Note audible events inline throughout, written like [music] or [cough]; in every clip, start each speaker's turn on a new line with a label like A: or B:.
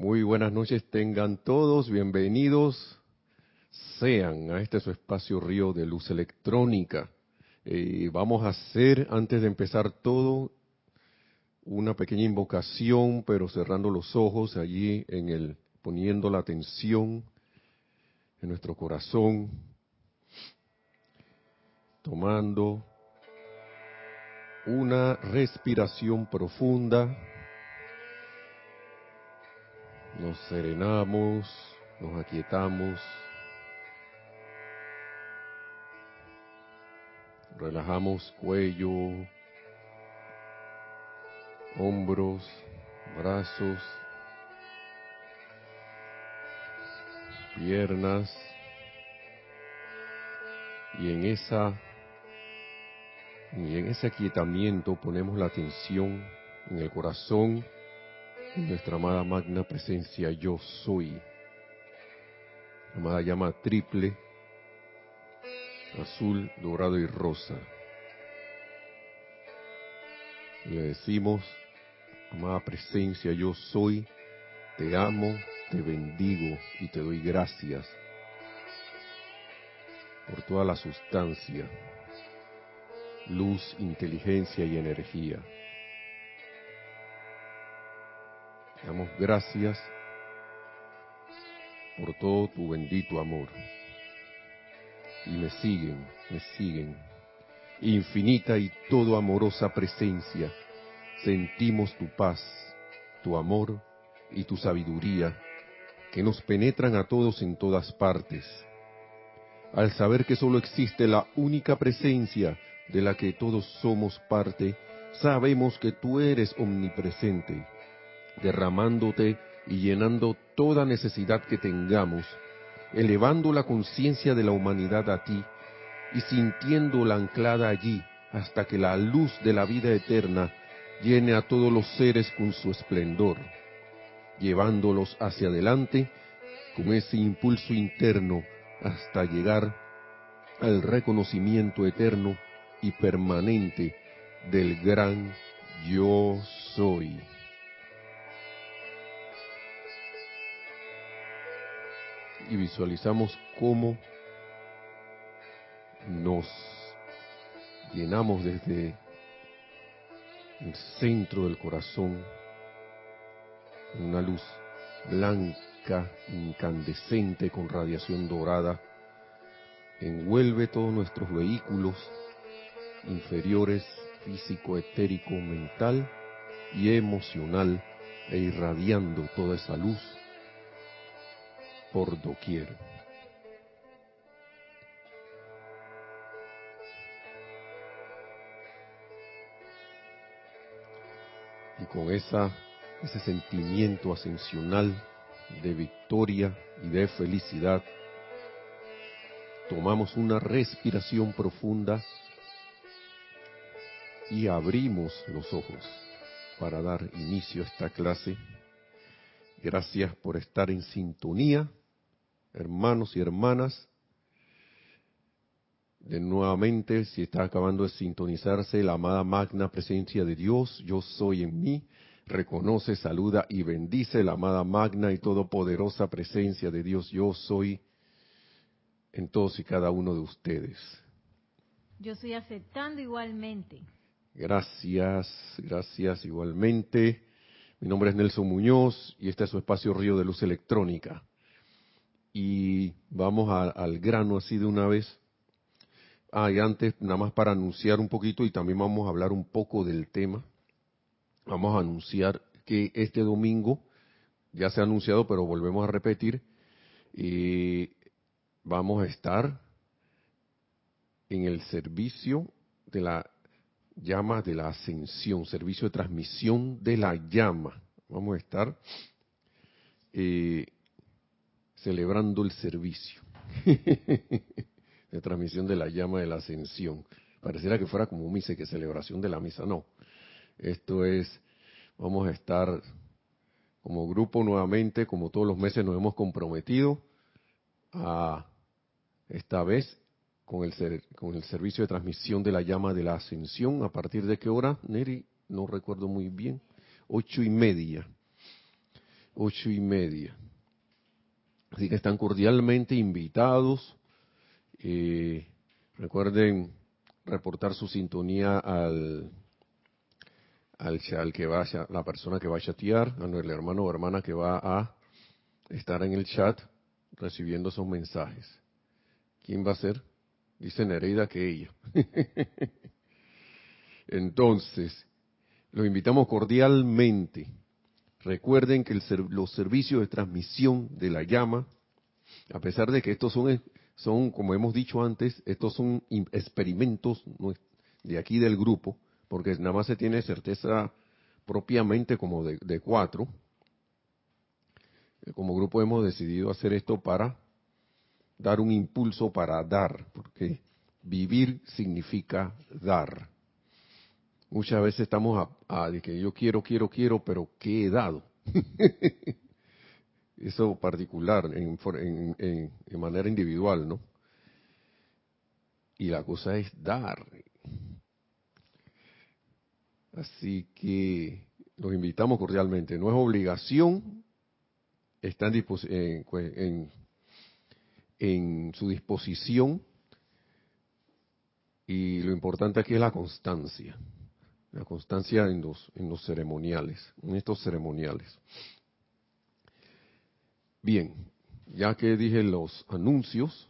A: Muy buenas noches tengan todos, bienvenidos sean a este su espacio Río de Luz Electrónica. Eh, vamos a hacer, antes de empezar todo, una pequeña invocación, pero cerrando los ojos allí en el, poniendo la atención en nuestro corazón, tomando una respiración profunda, nos serenamos, nos aquietamos, relajamos cuello, hombros, brazos, piernas, y en esa y en ese aquietamiento ponemos la atención en el corazón nuestra amada magna presencia yo soy. Amada llama triple, azul, dorado y rosa. Le decimos, amada presencia yo soy, te amo, te bendigo y te doy gracias por toda la sustancia luz, inteligencia y energía. Damos gracias por todo tu bendito amor. Y me siguen, me siguen. Infinita y todo amorosa presencia, sentimos tu paz, tu amor y tu sabiduría que nos penetran a todos en todas partes. Al saber que solo existe la única presencia de la que todos somos parte, sabemos que tú eres omnipresente, derramándote y llenando toda necesidad que tengamos, elevando la conciencia de la humanidad a ti y sintiéndola anclada allí hasta que la luz de la vida eterna llene a todos los seres con su esplendor, llevándolos hacia adelante con ese impulso interno hasta llegar al reconocimiento eterno y permanente del gran yo soy. Y visualizamos cómo nos llenamos desde el centro del corazón una luz blanca, incandescente con radiación dorada, envuelve todos nuestros vehículos inferiores físico, etérico, mental y emocional e irradiando toda esa luz por doquier. Y con esa, ese sentimiento ascensional de victoria y de felicidad, tomamos una respiración profunda y abrimos los ojos para dar inicio a esta clase. Gracias por estar en sintonía, hermanos y hermanas. De nuevamente, si está acabando de sintonizarse la amada magna presencia de Dios, yo soy en mí, reconoce, saluda y bendice la amada magna y todopoderosa presencia de Dios, yo soy en todos y cada uno de ustedes.
B: Yo estoy aceptando igualmente
A: Gracias, gracias igualmente. Mi nombre es Nelson Muñoz y este es su espacio Río de Luz Electrónica. Y vamos al grano así de una vez. Ah, y antes, nada más para anunciar un poquito y también vamos a hablar un poco del tema. Vamos a anunciar que este domingo, ya se ha anunciado, pero volvemos a repetir, vamos a estar en el servicio de la llama de la ascensión, servicio de transmisión de la llama. Vamos a estar eh, celebrando el servicio [laughs] de transmisión de la llama de la ascensión. Pareciera que fuera como misa, que celebración de la misa. No, esto es, vamos a estar como grupo nuevamente, como todos los meses nos hemos comprometido a esta vez con el, con el servicio de transmisión de la llama de la ascensión. ¿A partir de qué hora, Neri? No recuerdo muy bien. Ocho y media. ocho y media. Así que están cordialmente invitados. Eh, recuerden reportar su sintonía al, al, que vaya, la persona que va a chatear, a el hermano o hermana que va a estar en el chat recibiendo esos mensajes. ¿Quién va a ser? Dice Nereida que ella. [laughs] Entonces, los invitamos cordialmente. Recuerden que los servicios de transmisión de la llama, a pesar de que estos son, son, como hemos dicho antes, estos son experimentos de aquí del grupo, porque nada más se tiene certeza propiamente como de, de cuatro. Como grupo hemos decidido hacer esto para dar un impulso para dar, porque vivir significa dar. Muchas veces estamos a, de que yo quiero, quiero, quiero, pero ¿qué he dado? [laughs] Eso particular, en, en, en, manera individual, ¿no? Y la cosa es dar. Así que los invitamos cordialmente. No es obligación, está en, en, en su disposición y lo importante aquí es la constancia la constancia en los, en los ceremoniales, en estos ceremoniales. Bien, ya que dije los anuncios,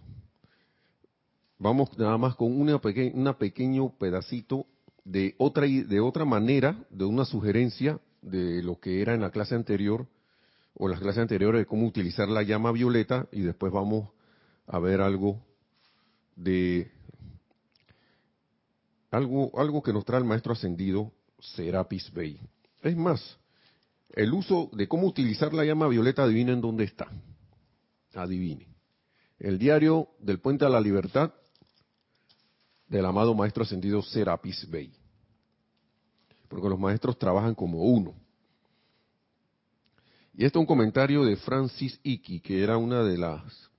A: vamos nada más con una una pequeño pedacito de otra, de otra manera, de una sugerencia de lo que era en la clase anterior, o las clases anteriores de cómo utilizar la llama violeta, y después vamos a ver algo de algo, algo que nos trae el maestro ascendido Serapis Bey. Es más, el uso de cómo utilizar la llama violeta, adivinen dónde está. Adivine. El diario del Puente a la Libertad del amado maestro ascendido Serapis Bey. Porque los maestros trabajan como uno. Y este es un comentario de Francis Iki, que era una de las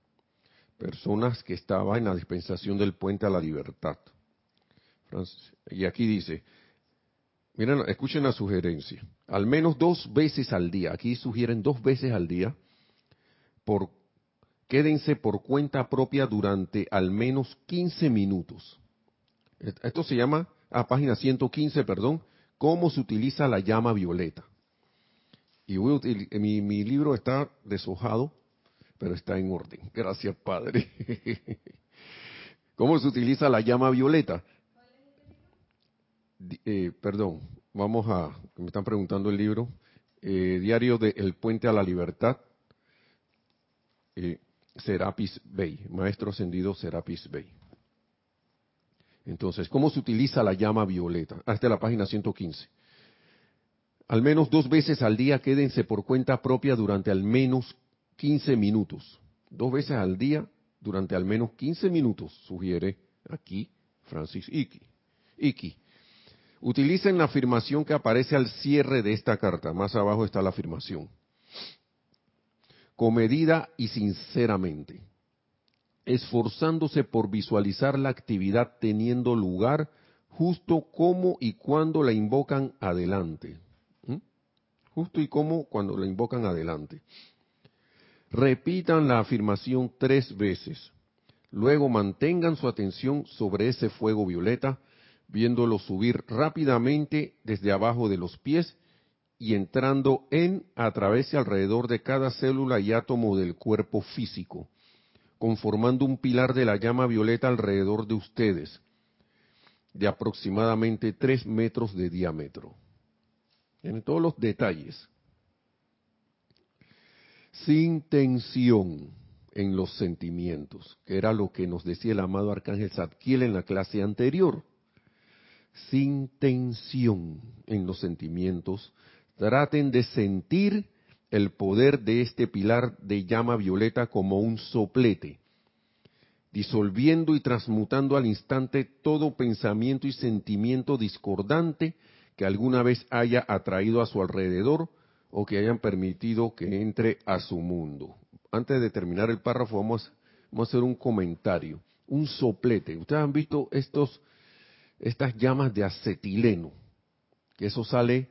A: personas que estaba en la dispensación del Puente a la Libertad. Y aquí dice, miren, escuchen la sugerencia, al menos dos veces al día, aquí sugieren dos veces al día, por, quédense por cuenta propia durante al menos 15 minutos. Esto se llama, a página 115, perdón, cómo se utiliza la llama violeta. Y mi, mi libro está deshojado, pero está en orden. Gracias, Padre. [laughs] ¿Cómo se utiliza la llama violeta? Eh, perdón, vamos a, me están preguntando el libro, eh, Diario de El Puente a la Libertad, eh, Serapis Bey, Maestro Ascendido Serapis Bey. Entonces, ¿cómo se utiliza la llama violeta? Hasta ah, la página 115. Al menos dos veces al día quédense por cuenta propia durante al menos 15 minutos. Dos veces al día durante al menos 15 minutos, sugiere aquí Francis Iki. Iki. Utilicen la afirmación que aparece al cierre de esta carta. Más abajo está la afirmación. Comedida y sinceramente, esforzándose por visualizar la actividad teniendo lugar justo como y cuando la invocan adelante. ¿Mm? Justo y como cuando la invocan adelante. Repitan la afirmación tres veces. Luego mantengan su atención sobre ese fuego violeta viéndolo subir rápidamente desde abajo de los pies y entrando en, a través y alrededor de cada célula y átomo del cuerpo físico, conformando un pilar de la llama violeta alrededor de ustedes, de aproximadamente tres metros de diámetro. En todos los detalles. Sin tensión en los sentimientos, que era lo que nos decía el amado Arcángel Zadkiel en la clase anterior sin tensión en los sentimientos, traten de sentir el poder de este pilar de llama violeta como un soplete, disolviendo y transmutando al instante todo pensamiento y sentimiento discordante que alguna vez haya atraído a su alrededor o que hayan permitido que entre a su mundo. Antes de terminar el párrafo vamos, a hacer un comentario, un soplete. Ustedes han visto estos estas llamas de acetileno, que eso sale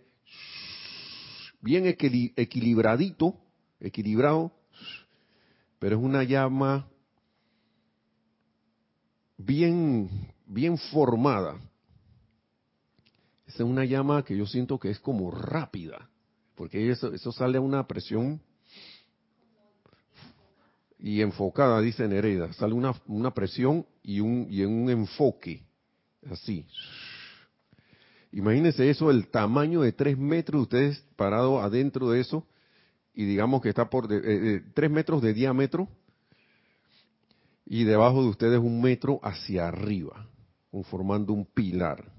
A: bien equilibradito equilibrado, pero es una llama bien, bien formada. es una llama que yo siento que es como rápida, porque eso, sale a una presión y enfocada, dice Nereida, sale una, una presión y un, y un enfoque, así. Imagínense eso, el tamaño de tres metros, ustedes parados adentro de eso, y digamos que está por de, tres metros de diámetro, y debajo de ustedes un metro hacia arriba, conformando un pilar.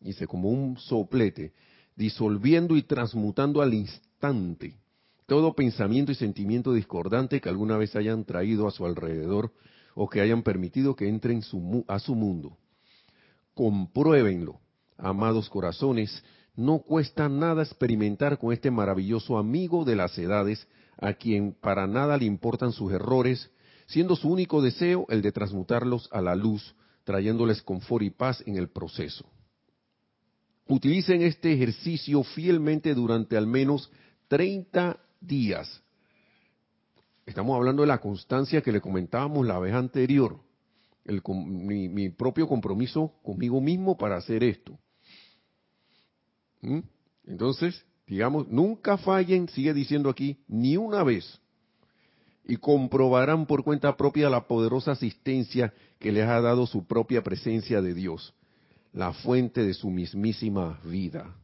A: Dice, como un soplete, disolviendo y transmutando al instante todo pensamiento y sentimiento discordante que alguna vez hayan traído a su alrededor o que hayan permitido que entren a su mundo. Compruébenlo, amados corazones, no cuesta nada experimentar con este maravilloso amigo de las edades, a quien para nada le importan sus errores, siendo su único deseo el de transmutarlos a la luz, trayéndoles confort y paz en el proceso. Utilicen este ejercicio fielmente durante al menos 30 días. Estamos hablando de la constancia que le comentábamos la vez anterior, el, mi, propio compromiso conmigo mismo para hacer esto. ¿Mm? Entonces, digamos, nunca fallen, sigue diciendo aquí, ni una vez y comprobarán por cuenta propia la poderosa asistencia que les ha dado su propia presencia de Dios, la fuente de su mismísima vida.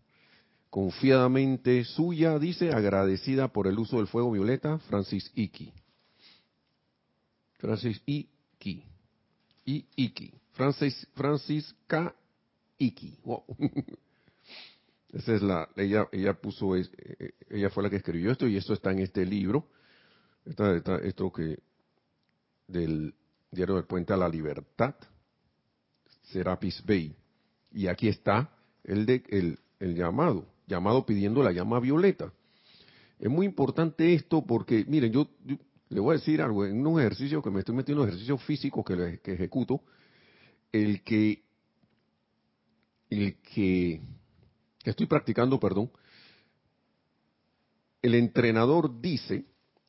A: Confiadamente suya, dice, agradecida por el uso del fuego violeta, Francis Iki. Francis Iki. I Iki. Francis, Francis K. Iki. [laughs] Esa es la, ella, ella puso, eh, ella fue la que escribió esto y esto está en este libro esto que del diario del Puente a la Libertad, Serapis Bay. Y aquí está el, de, el, el llamado, llamado pidiendo la llama violeta. Es muy importante esto porque, miren, yo, le voy a decir algo, en un ejercicio que me estoy metiendo, en ejercicio físico que, que ejecuto, el que, el que, que estoy practicando, perdón, el entrenador dice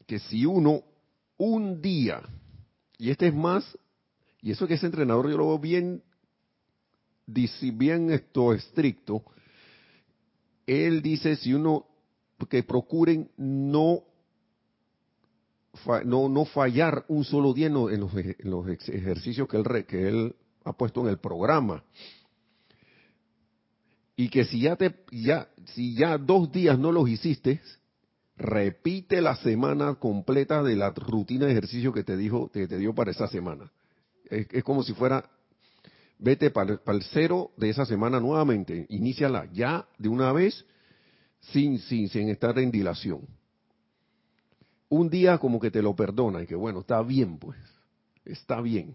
A: que si uno un día, y este es más, y eso que ese entrenador yo lo veo bien, bien esto estricto, él dice si uno que procuren no no, no fallar un solo día en los, los ejercicios que él, que él ha puesto en el programa. Y que si ya te, ya, si ya dos días no los hiciste, repite la semana completa de la rutina de ejercicio que te dijo, que te dio para esa semana. Es, como si fuera, vete para, el cero de esa semana nuevamente, iníciala ya de una vez, sin, sin, sin estar en dilación. Un día como que te lo perdona y que bueno, está bien pues, está bien.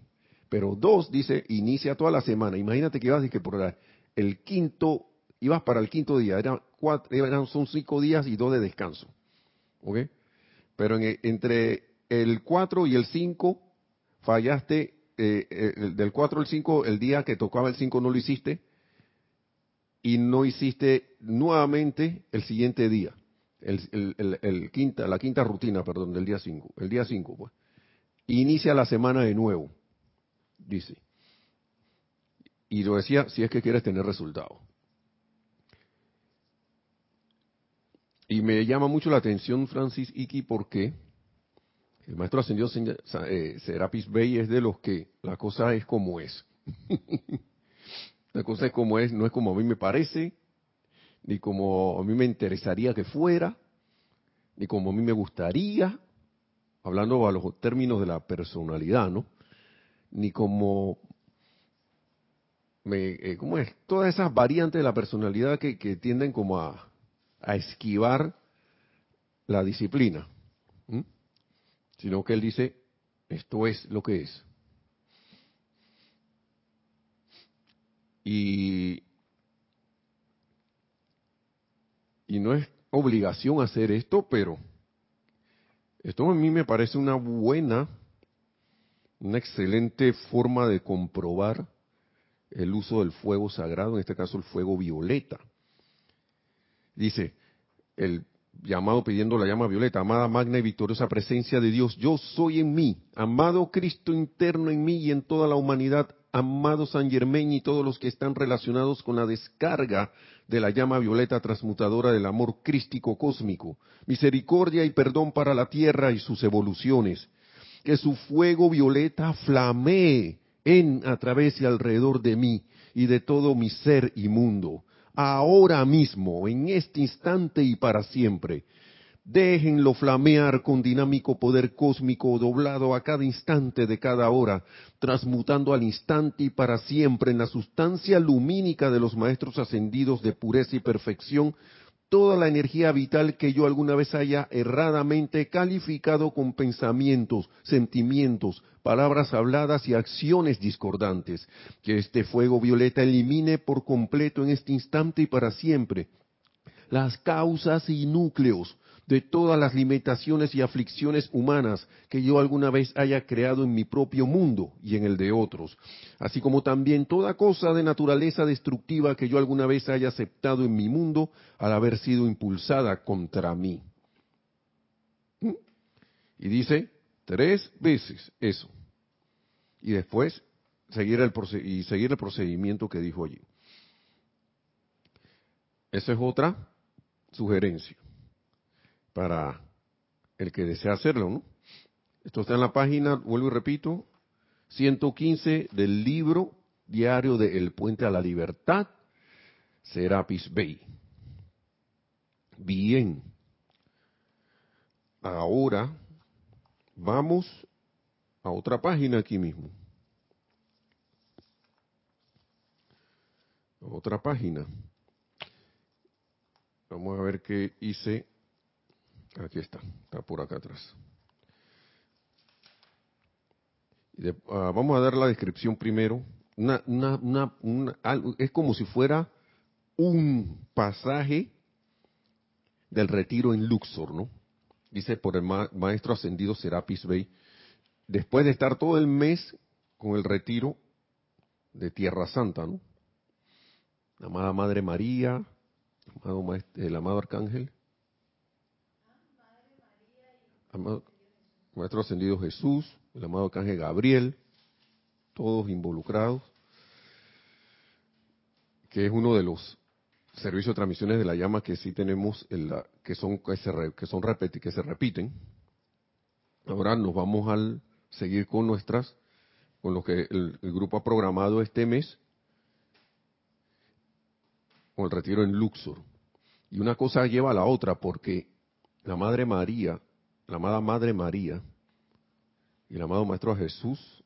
A: Pero dos, dice, inicia toda la semana. Imagínate que ibas y que por el quinto, ibas para el quinto día, eran cuatro, eran, son cinco días y dos de descanso. ¿ok? Pero entre el 4 y el 5 fallaste, eh, eh del 4 al 5, el día que tocaba el 5 no lo hiciste y no hiciste nuevamente el siguiente día, el, quinta, la quinta rutina, perdón, del día 5, el día 5, pues. Inicia la semana de nuevo, dice. Y lo decía, si es que quieres tener resultados. Y me llama mucho la atención Francis Iki porque el maestro ascendido eh, Serapis Bey es de los que la cosa es como es. [laughs] la cosa es como es, no es como a mí me parece, ni como a mí me interesaría que fuera, ni como a mí me gustaría, hablando a los términos de la personalidad, ¿no? Ni como me, eh, ¿cómo es? Todas esas variantes de la personalidad que tienden como a, a esquivar la disciplina, sino que él dice, esto es lo que es. Y, y no es obligación hacer esto, pero esto a mí me parece una buena, una excelente forma de comprobar el uso del fuego sagrado, en este caso el fuego violeta. Dice, el, llamado pidiendo la llama violeta, amada magna y victoriosa presencia de Dios, yo soy en mí, amado Cristo interno en mí y en toda la humanidad, amado San Germain y todos los que están relacionados con la descarga de la llama violeta transmutadora del amor crístico cósmico, misericordia y perdón para la tierra y sus evoluciones, que su fuego violeta flamee en, a través y alrededor de mí y de todo mi ser inmundo, ahora mismo, en este instante y para siempre. Déjenlo flamear con dinámico poder cósmico doblado a cada instante de cada hora, transmutando al instante y para siempre en la sustancia lumínica de los maestros ascendidos de pureza y perfección toda la energía vital que yo alguna vez haya erradamente calificado con pensamientos, sentimientos, palabras habladas y acciones discordantes. Que este fuego violeta elimine por completo en este instante y para siempre las causas y núcleos de todas las limitaciones y aflicciones humanas que yo alguna vez haya creado en mi propio mundo y en el de otros, así como también toda cosa de naturaleza destructiva que yo alguna vez haya aceptado en mi mundo al haber sido impulsada contra mí. ¿Mm? Y dice tres veces eso. Y después seguir el, y seguir el procedimiento que dijo allí. Esa es otra sugerencia para el que desea hacerlo, ¿no? Esto está en la página, vuelvo y repito, 115 del libro diario de El Puente a la Libertad, Serapis Bay. Bien, ahora vamos a otra página aquí mismo. otra página. Vamos a ver qué hice Aquí está, está por acá atrás. Ah, vamos a dar la descripción primero. Una, una, una, es como si fuera un pasaje del retiro en Luxor, ¿no? Dice por el maestro ascendido Serapis Bey, después de estar todo el mes con el retiro de Tierra Santa, ¿no? Amada Madre María, el amado Arcángel, Maestro Ascendido Jesús, el amado Arcángel Gabriel, todos involucrados, que es uno de los servicios de transmisiones de la llama que sí tenemos, que son que se, que son que se repiten. Ahora nos vamos al seguir con nuestras, con lo que el grupo ha programado este mes, con el retiro en Luxor. Y una cosa lleva a la otra, porque la Madre María la amada Madre María y el amado Maestro Jesús,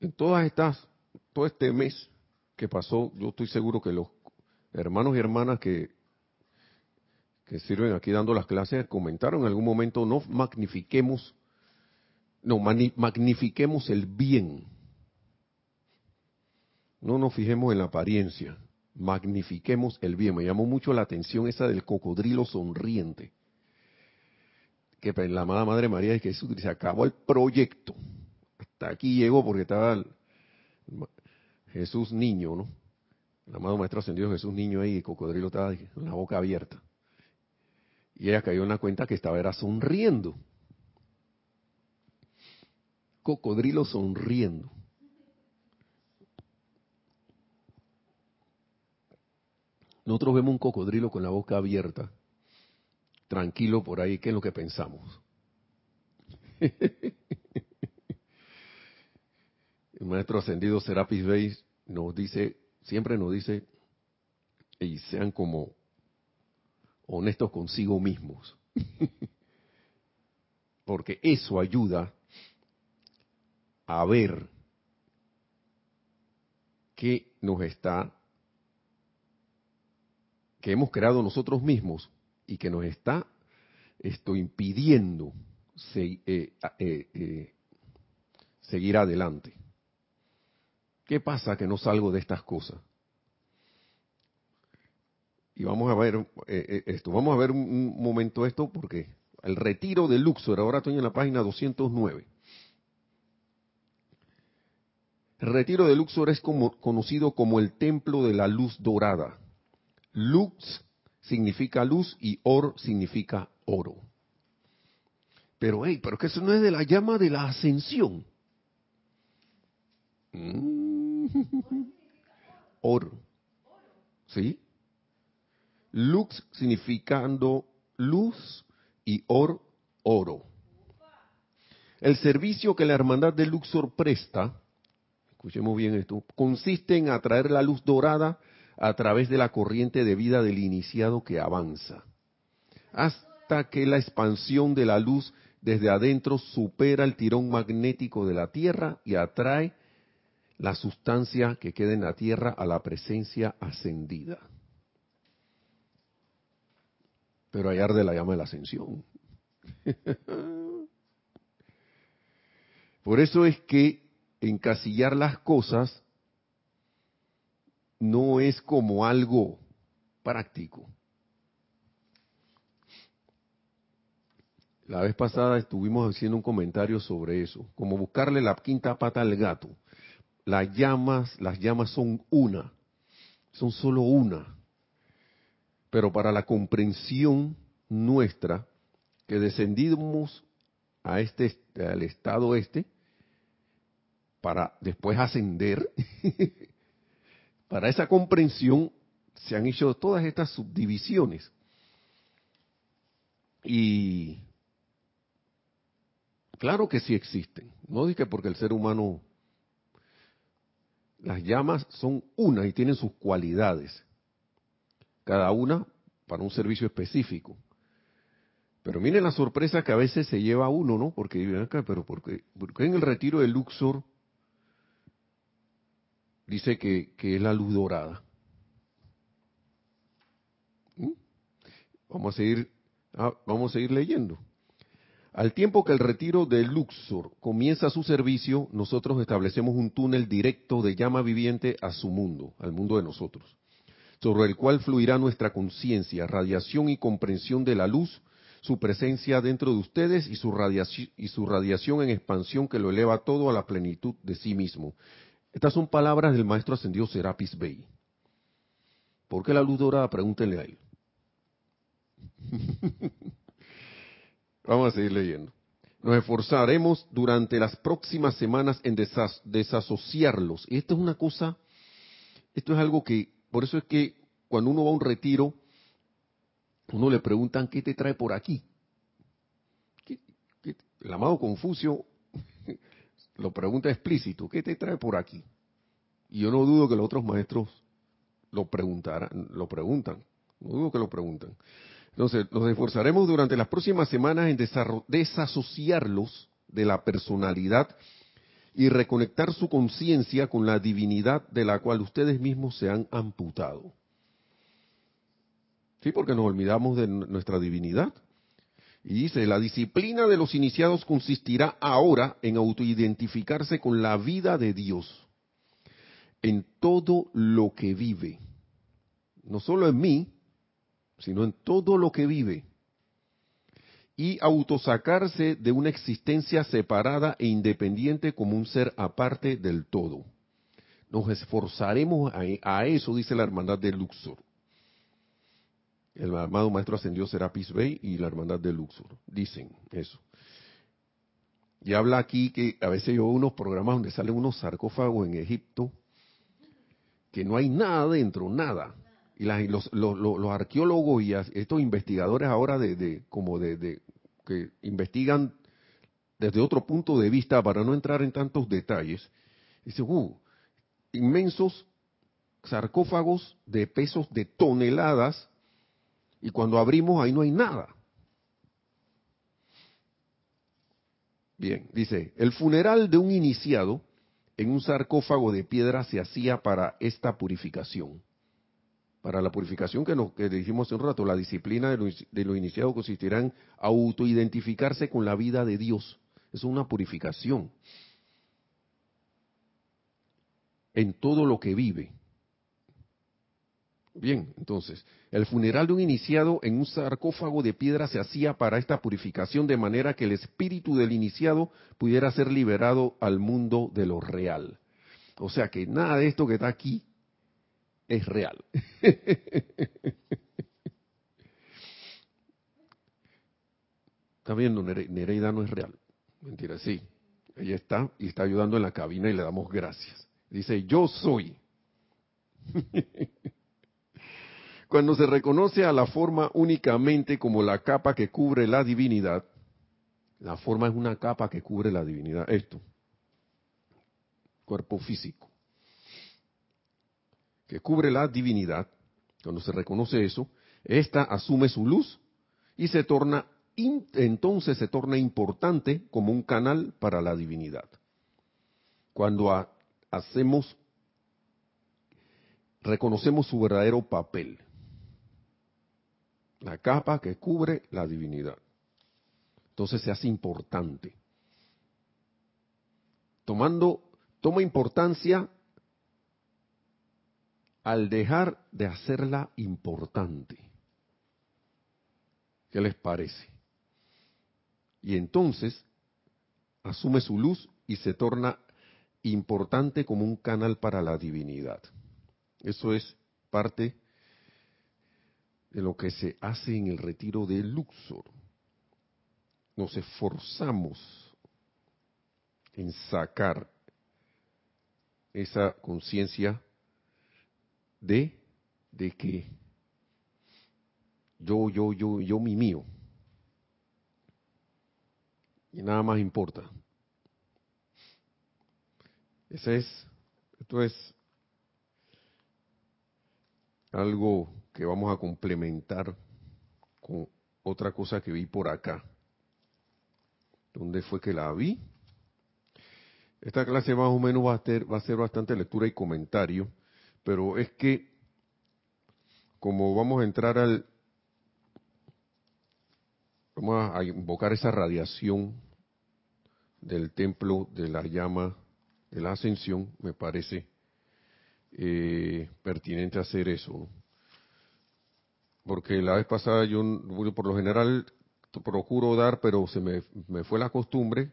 A: en todas estas, todo este mes que pasó, yo estoy seguro que los hermanos y hermanas que, que sirven aquí dando las clases comentaron en algún momento, no magnifiquemos, no, magnifiquemos el bien. No nos fijemos en la apariencia, magnifiquemos el bien. Me llamó mucho la atención esa del cocodrilo sonriente que la amada Madre María de Jesús se acabó el proyecto. Hasta aquí llegó porque estaba Jesús niño, ¿no? El amado Maestro Ascendido Jesús niño ahí, el cocodrilo estaba con la boca abierta. Y ella cayó en la cuenta que estaba sonriendo. Cocodrilo sonriendo. Nosotros vemos un cocodrilo con la boca abierta tranquilo por ahí, ¿qué es lo que pensamos? [laughs] El maestro ascendido Serapis Bey nos dice, siempre nos dice, y sean como honestos consigo mismos. [laughs] Porque eso ayuda a ver qué nos está, que hemos creado nosotros mismos y que nos está esto impidiendo eh, eh, eh, seguir adelante. ¿Qué pasa que no salgo de estas cosas? Y vamos a ver esto, vamos a ver un, momento esto porque el retiro de Luxor, ahora estoy en la página 209. El retiro de Luxor es como, conocido como el templo de la luz dorada. Lux significa luz y or significa oro. Pero, hey, pero que eso no es de la llama de la ascensión. Mm. Oro. ¿Sí? Lux significando luz y or, oro. El servicio que la hermandad de Luxor presta, escuchemos bien esto, consiste en atraer la luz dorada a través de la corriente de vida del iniciado que avanza, hasta que la expansión de la luz desde adentro supera el tirón magnético de la Tierra y atrae la sustancia que queda en la Tierra a la presencia ascendida. Pero hay arde la llama de la ascensión. [laughs] Por eso es que encasillar las cosas no es como algo práctico. La vez pasada estuvimos haciendo un comentario sobre eso, como buscarle la quinta pata al gato. Las llamas, las llamas son una, son solo una. Pero para la comprensión nuestra, que descendimos a este, al estado este, para después ascender, [laughs] para esa comprensión se han hecho todas estas subdivisiones. Y claro que sí existen. No dije porque el ser humano, las llamas son una y tienen sus cualidades cada una para un servicio específico. Pero miren la sorpresa que a veces se lleva uno, ¿no? Porque pero porque, porque en el retiro de Luxor dice que, que es la luz dorada. ¿Mm? Vamos a seguir, ah, vamos a leyendo. Al tiempo que el retiro de Luxor comienza su servicio, nosotros establecemos un túnel directo de llama viviente a su mundo, al mundo de nosotros sobre el cual fluirá nuestra conciencia, radiación y comprensión de la luz, su presencia dentro de ustedes y su, y su radiación en expansión que lo eleva todo a la plenitud de sí mismo. Estas son palabras del maestro ascendido Serapis Bey. ¿Por qué la luz dorada? Pregúntenle a él. [laughs] Vamos a seguir leyendo. Nos esforzaremos durante las próximas semanas en desasociarlos. Y esto es una cosa, esto es algo que por eso es que cuando uno va a un retiro, uno le preguntan, ¿qué te trae por aquí? El amado Confucio lo pregunta explícito, ¿qué te trae por aquí? Y yo no dudo que los otros maestros lo preguntaran, lo preguntan, no dudo que lo preguntan. Entonces, nos esforzaremos durante las próximas semanas en desasociarlos de la personalidad y reconectar su conciencia con la divinidad de la cual ustedes mismos se han amputado. Sí, porque nos olvidamos de nuestra divinidad. Y dice, la disciplina de los iniciados consistirá ahora en autoidentificarse con la vida de Dios, en todo lo que vive. No solo en mí, sino en todo lo que vive y autosacarse de una existencia separada e independiente como un ser aparte del todo. Nos esforzaremos a, eso, dice la hermandad de Luxor. El amado maestro ascendió Serapis Bey y la hermandad de Luxor. Dicen eso. Y habla aquí que a veces yo veo unos programas donde salen unos sarcófagos en Egipto que no hay nada dentro, nada y, los, arqueólogos y estos investigadores ahora de, como de, que investigan desde otro punto de vista para no entrar en tantos detalles, dicen, uh, inmensos sarcófagos de pesos de toneladas y cuando abrimos ahí no hay nada. Bien, dice, el funeral de un iniciado en un sarcófago de piedra se hacía para esta purificación para la purificación que, nos, dijimos hace un rato, la disciplina de lo, de iniciado consistirá en autoidentificarse con la vida de Dios. Es una purificación en todo lo que vive. Bien, entonces, el funeral de un iniciado en un sarcófago de piedra se hacía para esta purificación de manera que el espíritu del iniciado pudiera ser liberado al mundo de lo real. O sea que nada de esto que está aquí es real. [laughs] está viendo, Nereida no es real. Mentira, sí. Ella está y está ayudando en la cabina y le damos gracias. Dice, yo soy. [laughs] Cuando se reconoce a la forma únicamente como la capa que cubre la divinidad, la forma es una capa que cubre la divinidad. Esto, cuerpo físico, que cubre la divinidad. Cuando se reconoce eso, esta asume su luz y se torna entonces se torna importante como un canal para la divinidad. Cuando hacemos, reconocemos su verdadero papel, la capa que cubre la divinidad. Entonces se hace importante. Tomando, toma importancia al dejar de hacerla importante. ¿Qué les parece? Y entonces asume su luz y se torna importante como un canal para la divinidad. Eso es parte de lo que se hace en el retiro de Luxor. Nos esforzamos en sacar esa conciencia de, de que yo, yo, yo, yo, mi mío, y nada más importa. Ese es, esto es algo que vamos a complementar con otra cosa que vi por acá. ¿Dónde fue que la vi? Esta clase más o menos va a, ser, va a ser bastante lectura y comentario, pero es que como vamos a entrar al Vamos a invocar esa radiación del templo de la llama de la ascensión, me parece eh, pertinente hacer eso. Porque la vez pasada yo, por lo general, procuro dar, pero se me, me fue la costumbre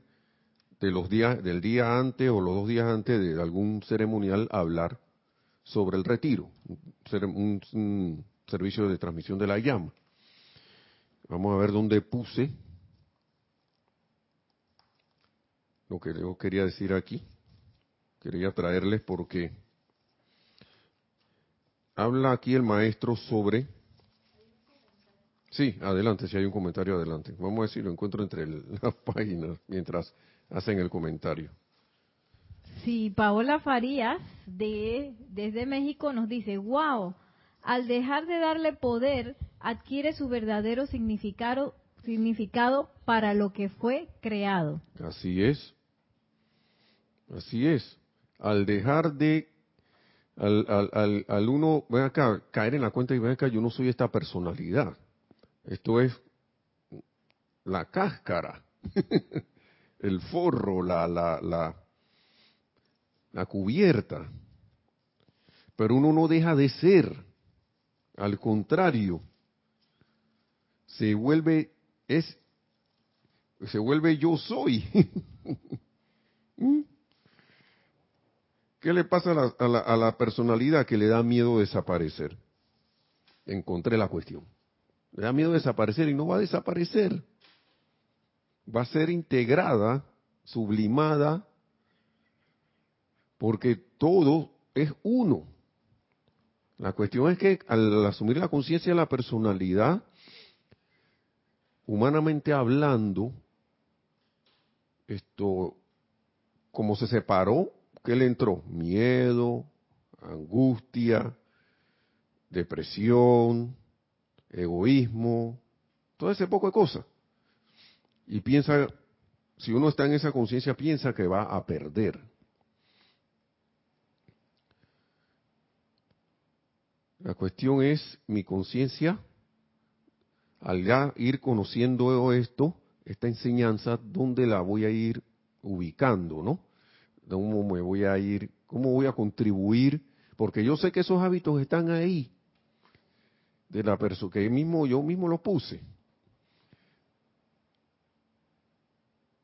A: de los días, del día antes o los dos días antes de algún ceremonial hablar sobre el retiro, un servicio de transmisión de la llama. Vamos a ver dónde puse lo que yo quería decir aquí. Quería traerles porque habla aquí el maestro sobre... Sí, adelante, si hay un comentario, adelante. Vamos a ver si lo encuentro entre [laughs] las páginas mientras hacen el comentario.
B: Sí, Paola Farías de, desde México nos dice, wow, al dejar de darle poder, adquiere su verdadero significado, significado para lo que fue creado.
A: Así es. Así es. Al dejar de, al, al, al, uno, ven acá, caer en la cuenta y ven acá, yo no soy esta personalidad. Esto es la cáscara, [laughs] el forro, la, la, la, la cubierta. Pero uno no deja de ser al contrario, se vuelve, es, se vuelve yo soy. [laughs] ¿Mm? ¿Qué le pasa a la, a la, personalidad que le da miedo desaparecer? Encontré la cuestión. Le da miedo desaparecer y no va a desaparecer. Va a ser integrada, sublimada, porque todo es uno. La cuestión es que al asumir la conciencia de la personalidad, humanamente hablando, esto, como se separó, ¿qué le entró? Miedo, angustia, depresión, egoísmo, todo ese poco de cosas. Y piensa, si uno está en esa conciencia, piensa que va a perder. La cuestión es mi conciencia, al ya ir conociendo esto, esta enseñanza, ¿dónde la voy a ir ubicando, no? ¿Cómo me voy a ir? ¿Cómo voy a contribuir? Porque yo sé que esos hábitos están ahí, de la persona que mismo yo mismo los puse.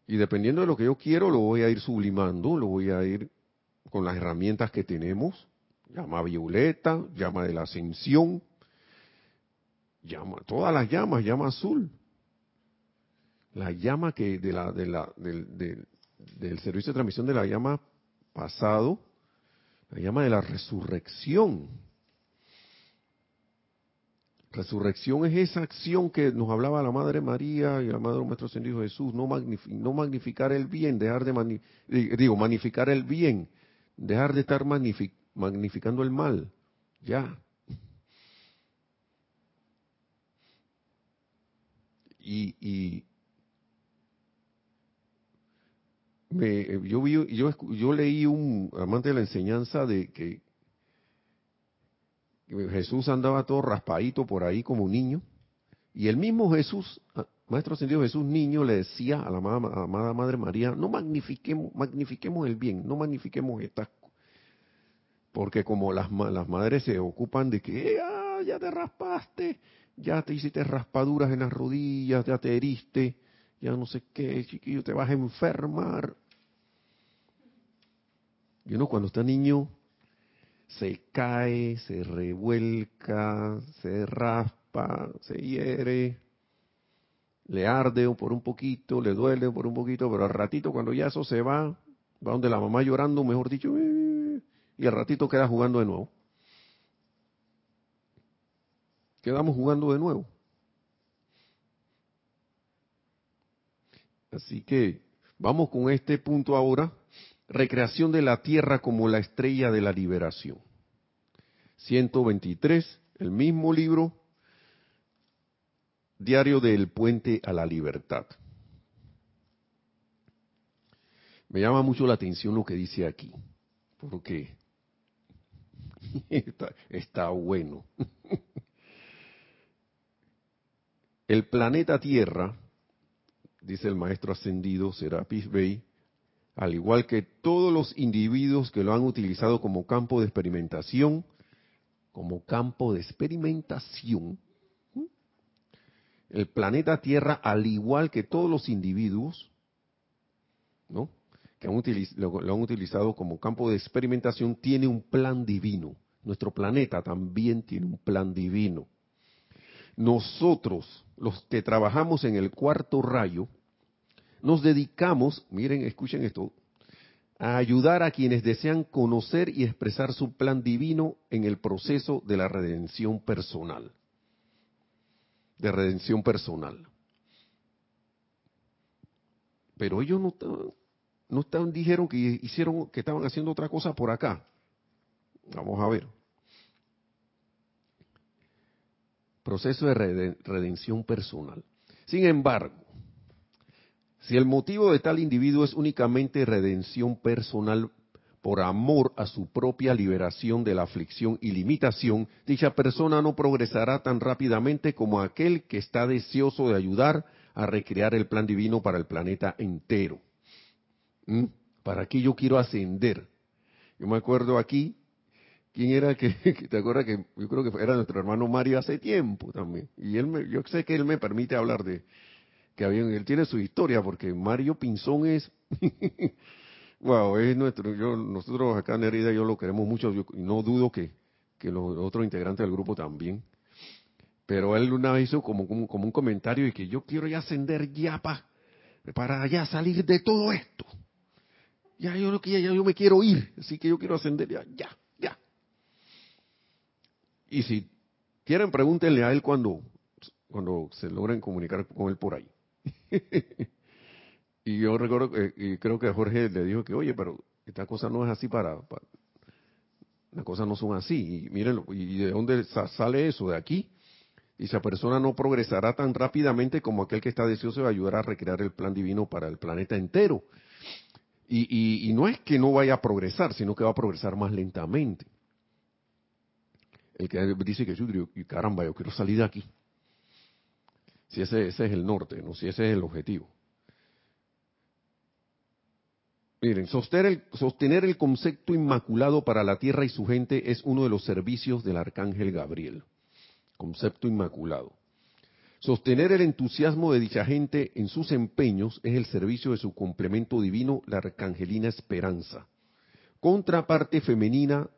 A: Y dependiendo de lo que yo quiero, lo voy a ir sublimando, lo voy a ir con las herramientas que tenemos llama violeta, llama de la ascensión, llama, todas las llamas, llama azul. la llama que de la, de la, del, del servicio de transmisión de la llama pasado, la llama de la resurrección. Resurrección es esa acción que nos hablaba la Madre María y la Madre nuestro Señor Jesús, no, no magnificar el bien, dejar de digo, magnificar el bien, dejar de estar magnificando el mal, ya. Y, y me, yo, vi, yo, yo leí un amante de la enseñanza de que Jesús andaba todo raspadito por ahí como un niño. Y el mismo Jesús, ah, Maestro Ascendido Jesús niño, le decía a la amada, Madre María, no magnifiquemos, magnifiquemos el bien, no magnifiquemos estas porque como las, las madres se ocupan de que ah, ya te raspaste, ya te hiciste raspaduras en las rodillas, ya te heriste, ya no sé qué, chiquillo, te vas a enfermar. Y uno cuando está niño se cae, se revuelca, se raspa, se hiere, le arde por un poquito, le duele por un poquito, pero al ratito cuando ya eso se va, va donde la mamá llorando, mejor dicho, y al ratito queda jugando de nuevo. Quedamos jugando de nuevo. Así que vamos con este punto ahora recreación de la tierra como la estrella de la liberación. 123, el mismo libro, Diario del Puente a la Libertad. Me llama mucho la atención lo que dice aquí, porque [laughs] está, está bueno. [laughs] El planeta Tierra, dice el maestro ascendido Serapis Bey, al igual que todos los individuos que lo han utilizado como campo de experimentación, como campo de experimentación, el planeta Tierra, al igual que todos los individuos, ¿no? que lo han utilizado como campo de experimentación, tiene un plan divino. Nuestro planeta también tiene un plan divino. Nosotros, los que trabajamos en el cuarto rayo, nos dedicamos, miren, escuchen esto, a ayudar a quienes desean conocer y expresar su plan divino en el proceso de la redención personal. De redención personal. Pero ellos no, no estaban, dijeron que hicieron, que estaban haciendo otra cosa por acá. Vamos a ver. Proceso de redención personal. Sin embargo, si el motivo de tal individuo es únicamente redención personal por amor a su propia liberación de la aflicción y limitación, dicha persona no progresará tan rápidamente como aquel que está deseoso de ayudar a recrear el plan divino para el planeta entero. ¿Mm? ¿Para qué yo quiero ascender? Yo me acuerdo aquí, ¿quién era que, [laughs] te acuerdas que yo creo que era nuestro hermano Mario hace tiempo también? Y él me, yo sé que él me permite hablar de, que él tiene su historia, porque Mario Pinzón es, [laughs] wow, es nuestro, yo, nosotros acá en Herida yo lo queremos mucho, y no dudo que, que los otros integrantes del grupo también. Pero él una vez hizo como, como, un comentario y que yo quiero ya ascender ya pa, para ya salir de todo esto. Ya yo, ya, ya yo me quiero ir, así que yo quiero ascender ya, ya, ya. Y si quieren, pregúntenle a él cuando, cuando se logren comunicar con él por ahí. [laughs] y yo recuerdo, y creo que Jorge le dijo que, oye, pero esta cosa no es así para, las cosas no son así. Y miren, ¿y de dónde sale eso? De aquí. Y esa persona no progresará tan rápidamente como aquel que está deseoso de ayudar a recrear el plan divino para el planeta entero. Y, y, no es que no vaya a progresar, sino que va a progresar más lentamente. El que dice que yo, caramba, yo quiero salir de aquí si ese, es el norte, ¿no? si ese es el objetivo. Miren, sostener el, concepto inmaculado para la tierra y su gente es uno de los servicios del arcángel Gabriel. Concepto inmaculado. Sostener el entusiasmo de dicha gente en sus empeños es el servicio de su complemento divino, la arcangelina esperanza, contraparte femenina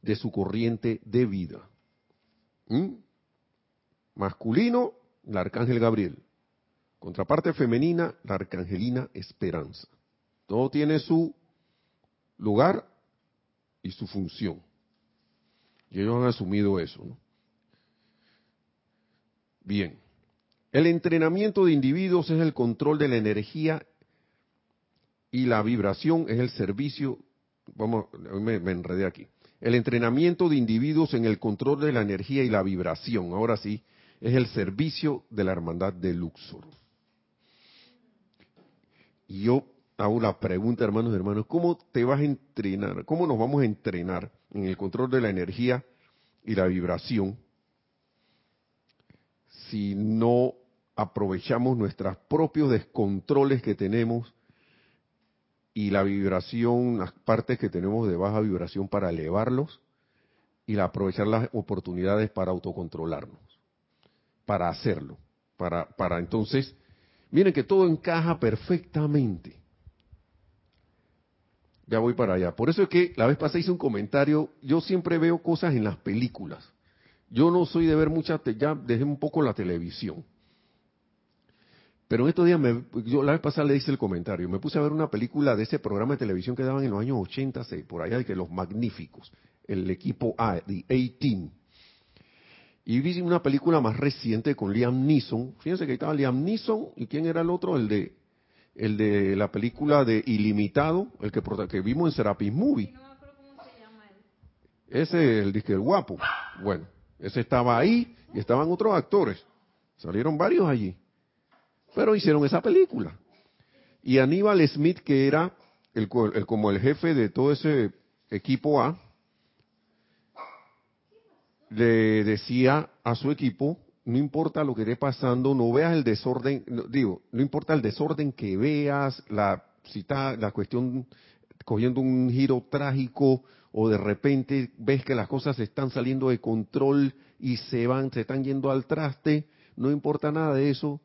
A: de su corriente de vida. ¿Mm? Masculino, el arcángel Gabriel. Contraparte femenina, la arcangelina esperanza. Todo tiene su lugar y su función. Y ellos han asumido eso. Bien. El entrenamiento de individuos es el control de la energía y la vibración es el servicio. Vamos, me, me enredé aquí. El entrenamiento de individuos en el control de la energía y la vibración, ahora sí, es el servicio de la hermandad de Luxor. Y yo hago la pregunta, hermanos y hermanos, ¿cómo te vas a entrenar? ¿Cómo nos vamos a entrenar en el control de la energía y la vibración si no aprovechamos nuestros propios descontroles que tenemos y la vibración, las partes que tenemos de baja vibración para elevarlos y aprovechar las oportunidades para autocontrolarnos, para hacerlo, para, para entonces, miren que todo encaja perfectamente. Ya voy para allá. Por eso es que la vez pasada hice un comentario, yo siempre veo cosas en las películas. Yo no soy de ver muchas, ya dejé un poco la televisión. Pero en estos días, me, yo la vez pasada le hice el comentario, me puse a ver una película de ese programa de televisión que daban en los años 80, por allá, de que los magníficos, el equipo A, The A-Team. Y vi una película más reciente con Liam Neeson. Fíjense que ahí estaba Liam Neeson, ¿y quién era el otro? El de el de la película de Ilimitado, el que, que vimos en Serapis Movie. Ese es el disque el guapo. Bueno, ese estaba ahí y estaban otros actores. Salieron varios allí. Pero hicieron esa película. Y Aníbal Smith, que era el, como el jefe de todo ese equipo A, le decía a su equipo, no importa lo que esté pasando, no veas el desorden, digo, no importa el desorden que veas, la, cita, la cuestión cogiendo un giro trágico o de repente ves que las cosas se están saliendo de control y se van, se están yendo al traste, no importa nada de eso,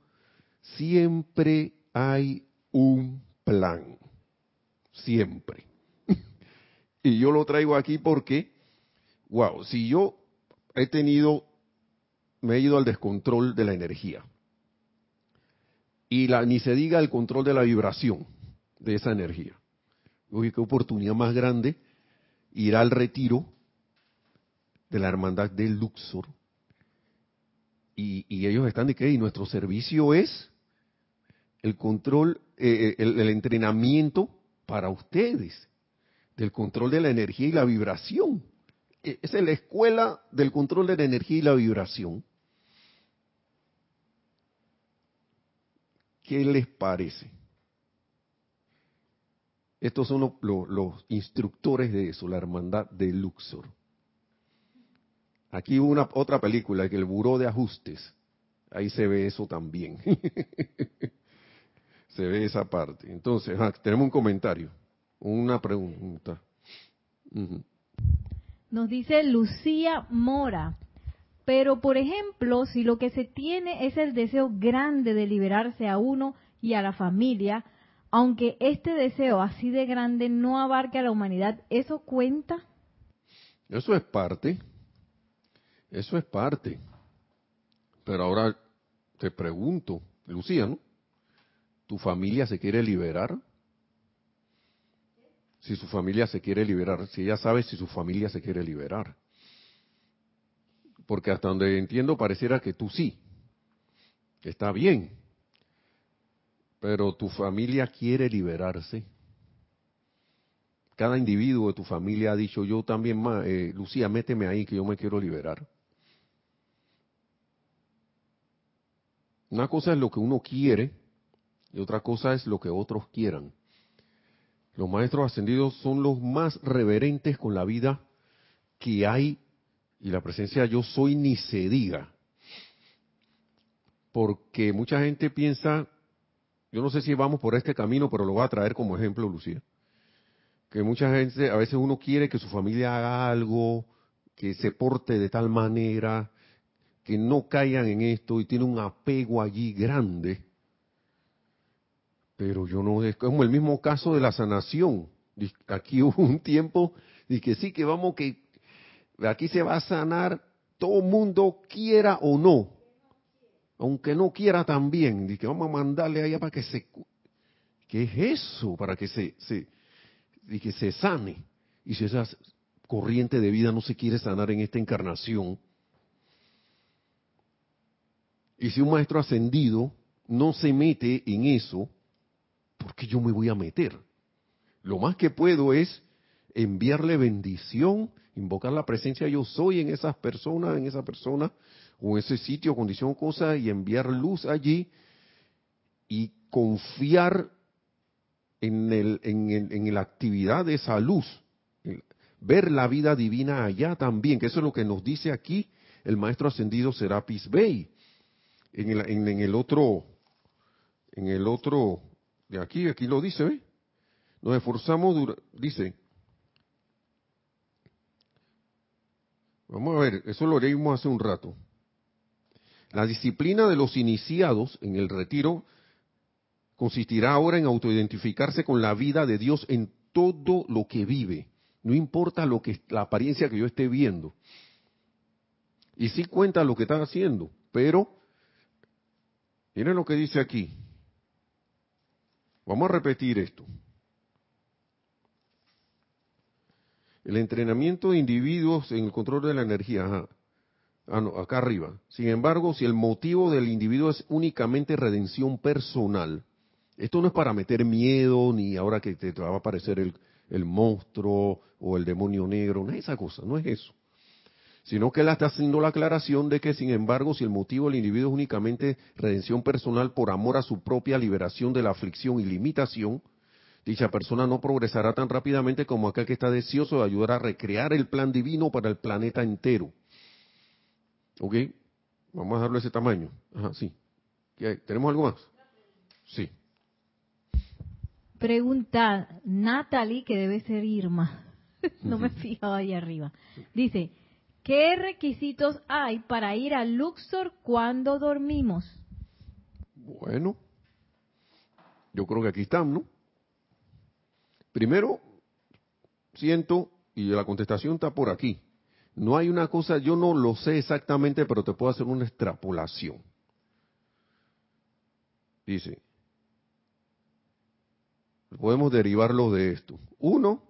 A: siempre hay un plan, siempre. [laughs] y yo lo traigo aquí porque, wow, si yo he tenido me he ido al descontrol de la energía. Y la, ni se diga el control de la vibración de esa energía. Uy, qué oportunidad más grande ir al retiro de la hermandad del Luxor. Y, ellos están de qué? Y nuestro servicio es el control, eh, el, el entrenamiento para ustedes, del control de la energía y la vibración. E, esa es la escuela del control de la energía y la vibración. ¿Qué les parece? Estos son los, instructores de eso, la hermandad de Luxor. Aquí hubo una otra película, que el Buró de Ajustes. Ahí se ve eso también. [laughs] se ve esa parte. Entonces, tenemos un comentario, una pregunta.
B: Nos dice Lucía Mora. Pero, por ejemplo, si lo que se tiene es el deseo grande de liberarse a uno y a la familia, aunque este deseo así de grande no abarque a la humanidad, ¿eso cuenta?
A: Eso es parte. Eso es parte. Pero ahora te pregunto, Lucía, ¿no? ¿Tu familia se quiere liberar? Si su familia se quiere liberar, si ella sabe si su familia se quiere liberar porque hasta donde entiendo pareciera que tú sí, está bien, pero tu familia quiere liberarse. Cada individuo de tu familia ha dicho, yo también, eh, Lucía, méteme ahí que yo me quiero liberar. Una cosa es lo que uno quiere y otra cosa es lo que otros quieran. Los maestros ascendidos son los más reverentes con la vida que hay y la presencia yo soy ni se diga. Porque mucha gente piensa, yo no sé si vamos por este camino, pero lo voy a traer como ejemplo, Lucía. Que mucha gente, a veces uno quiere que su familia haga algo, que se porte de tal manera, que no caigan en esto y tiene un apego allí grande. Pero yo no, es como el mismo caso de la sanación. Aquí [laughs] hubo un tiempo que sí, que vamos, que Aquí se va a sanar todo mundo, quiera o no. aunque no quiera también, que vamos a mandarle allá para que se... ¿Qué es eso? Para que se, se, y que se sane. Y si esa corriente de vida no se quiere sanar en esta encarnación, y si un maestro ascendido no se mete en eso, ¿por qué yo me voy a meter? Lo más que puedo es enviarle bendición, invocar la presencia yo soy en esas personas, en esa persona, o ese sitio, condición, cosa, y enviar luz allí y confiar en, el, en, en la actividad de esa luz, ver la vida divina allá también, que eso es lo que nos dice aquí el maestro ascendido Serapis Bey. En el, en, el otro, en el otro, de aquí, aquí lo dice, ¿ve? Nos esforzamos, dice, vamos a ver, eso lo leímos hace un rato. La disciplina de los iniciados en el retiro consistirá ahora en autoidentificarse con la vida de Dios en todo lo que vive, no importa lo que la apariencia que yo esté viendo. Y sí cuenta lo que está haciendo, pero miren lo que dice aquí. Vamos a repetir esto. El entrenamiento de individuos en el control de la energía. Ah, no, acá arriba. Sin embargo, si el motivo del individuo es únicamente redención personal, esto no es para meter miedo, ni ahora que te, va a aparecer el, el, monstruo o el demonio negro, no es esa cosa, no es eso. Sino que él está haciendo la aclaración de que, sin embargo, si el motivo del individuo es únicamente redención personal por amor a su propia liberación de la aflicción y limitación, dicha persona no progresará tan rápidamente como aquel que está deseoso de ayudar a recrear el plan divino para el planeta entero. ¿Ok? Vamos a darle ese tamaño. Ajá, sí. ¿Tenemos algo más? Sí.
B: Pregunta Natalie, que debe ser Irma. [laughs] no me he fijado ahí arriba. Dice, ¿qué requisitos hay para ir al Luxor cuando dormimos?
A: Bueno, yo creo que aquí están, ¿no? Primero, siento, y la contestación está por aquí. No hay una cosa, yo no lo sé exactamente, pero te puedo hacer una extrapolación. Dice, podemos derivarlo de esto. Uno,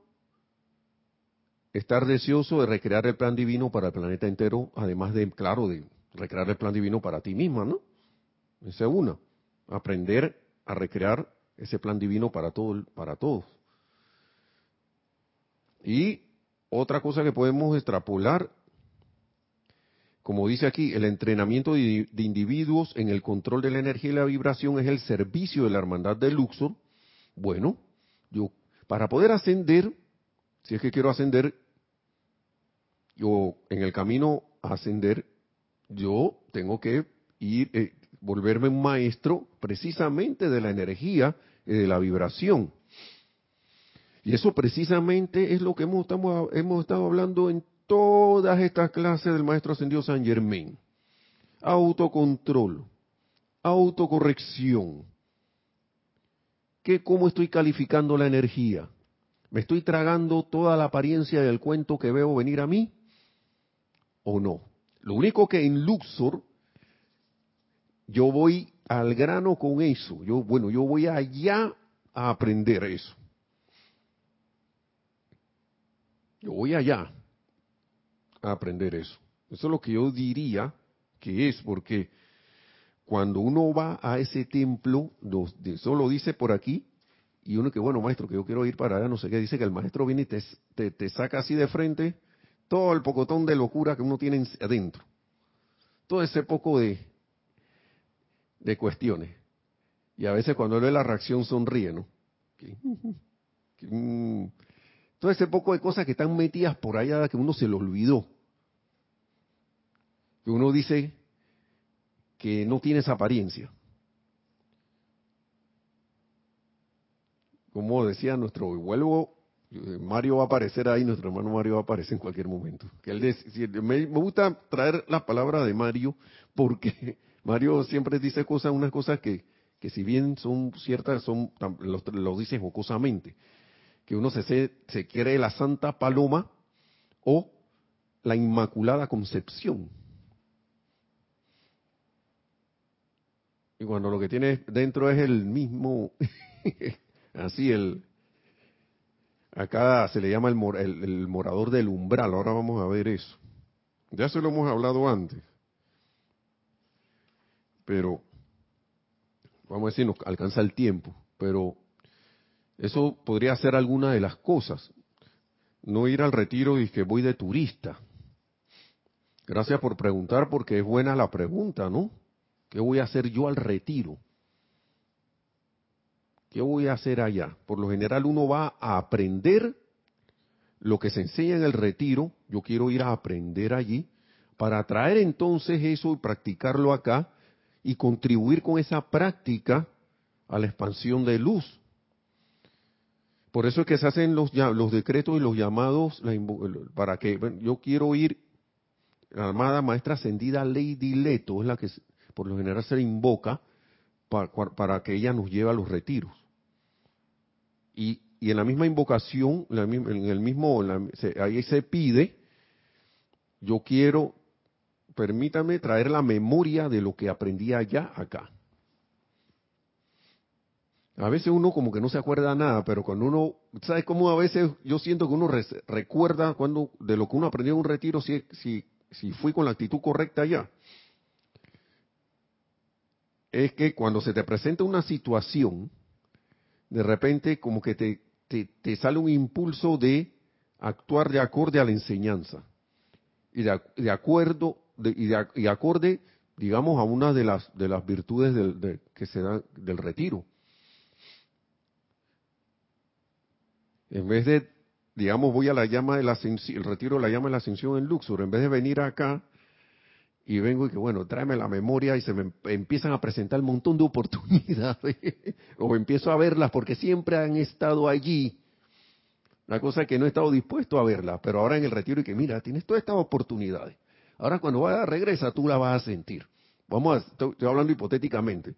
A: estar deseoso de recrear el plan divino para el planeta entero, además de, claro, de recrear el plan divino para ti misma, ¿no? Esa es una. Aprender a recrear ese plan divino para, todo, para todos. Y otra cosa que podemos extrapolar, como dice aquí, el entrenamiento de, individuos en el control de la energía y la vibración es el servicio de la hermandad de Luxor, bueno, yo para poder ascender, si es que quiero ascender, yo en el camino a ascender, yo tengo que ir, eh, volverme un maestro precisamente de la energía y de la vibración. Y eso precisamente es lo que hemos, estado hablando en todas estas clases del maestro ascendido San Germain. Autocontrol, autocorrección, cómo estoy calificando la energía. ¿Me estoy tragando toda la apariencia del cuento que veo venir a mí? ¿O no? Lo único que en Luxor yo voy al grano con eso. Yo, bueno, yo voy allá a aprender eso. Yo voy allá a aprender eso. Eso es lo que yo diría que es, porque cuando uno va a ese templo, solo dice por aquí, y uno que, bueno, maestro, que yo quiero ir para allá, no sé qué, dice que el maestro viene y te, te, saca así de frente todo el pocotón de locura que uno tiene adentro. Todo ese poco de, de cuestiones. Y a veces cuando él ve la reacción sonríe, ¿no? Mm, todo ese poco de cosas que están metidas por allá que uno se lo olvidó. Que uno dice, que no tiene esa apariencia. Como decía nuestro, vuelvo, eh, Mario va a aparecer ahí, nuestro hermano Mario va a aparecer en cualquier momento. Me, gusta traer la palabra de Mario porque [laughs] Mario siempre dice cosas, unas cosas que, que si bien son ciertas, son lo, dice jocosamente. Que uno se, se quiere la Santa Paloma o la Inmaculada Concepción Y cuando lo que tiene dentro es el mismo, [laughs] así el, acá se le llama el, el, morador del umbral, ahora vamos a ver eso. Ya se lo hemos hablado antes. Pero, vamos a decir, nos alcanza el tiempo, pero eso podría ser alguna de las cosas. No ir al retiro y que voy de turista. Gracias por preguntar porque es buena la pregunta, ¿no? ¿Qué voy a hacer yo al retiro? ¿Qué voy a hacer allá? Por lo general uno va a aprender lo que se enseña en el retiro. Yo quiero ir a aprender allí para traer entonces eso y practicarlo acá y contribuir con esa práctica a la expansión de luz. Por eso es que se hacen los, los decretos y los llamados para que yo quiero ir, la amada maestra ascendida Lady Leto es la que por lo general se invoca para, que ella nos lleve a los retiros. Y, en la misma invocación, en el mismo, ahí se pide, yo quiero, permítame traer la memoria de lo que aprendí allá acá. A veces uno como que no se acuerda nada, pero cuando uno, ¿sabes cómo a veces yo siento que uno recuerda cuando de lo que uno aprendió en un retiro si, si, si fui con la actitud correcta allá? Es que cuando se te presenta una situación, de repente como que te, te, sale un impulso de actuar de acorde a la enseñanza y de, acuerdo y, de, acorde digamos a una de las de las virtudes del, que se da del retiro. En vez de, digamos, voy a la llama de la el retiro la llama de la ascensión en Luxor, en vez de venir acá y vengo y que, bueno, tráeme la memoria y se me empiezan a presentar un montón de oportunidades, [laughs] o empiezo a verlas porque siempre han estado allí. La cosa es que no he estado dispuesto a verlas, pero ahora en el retiro y que, mira, tienes todas estas oportunidades. Ahora cuando vaya regresa, tú la vas a sentir. Vamos a, estoy hablando hipotéticamente,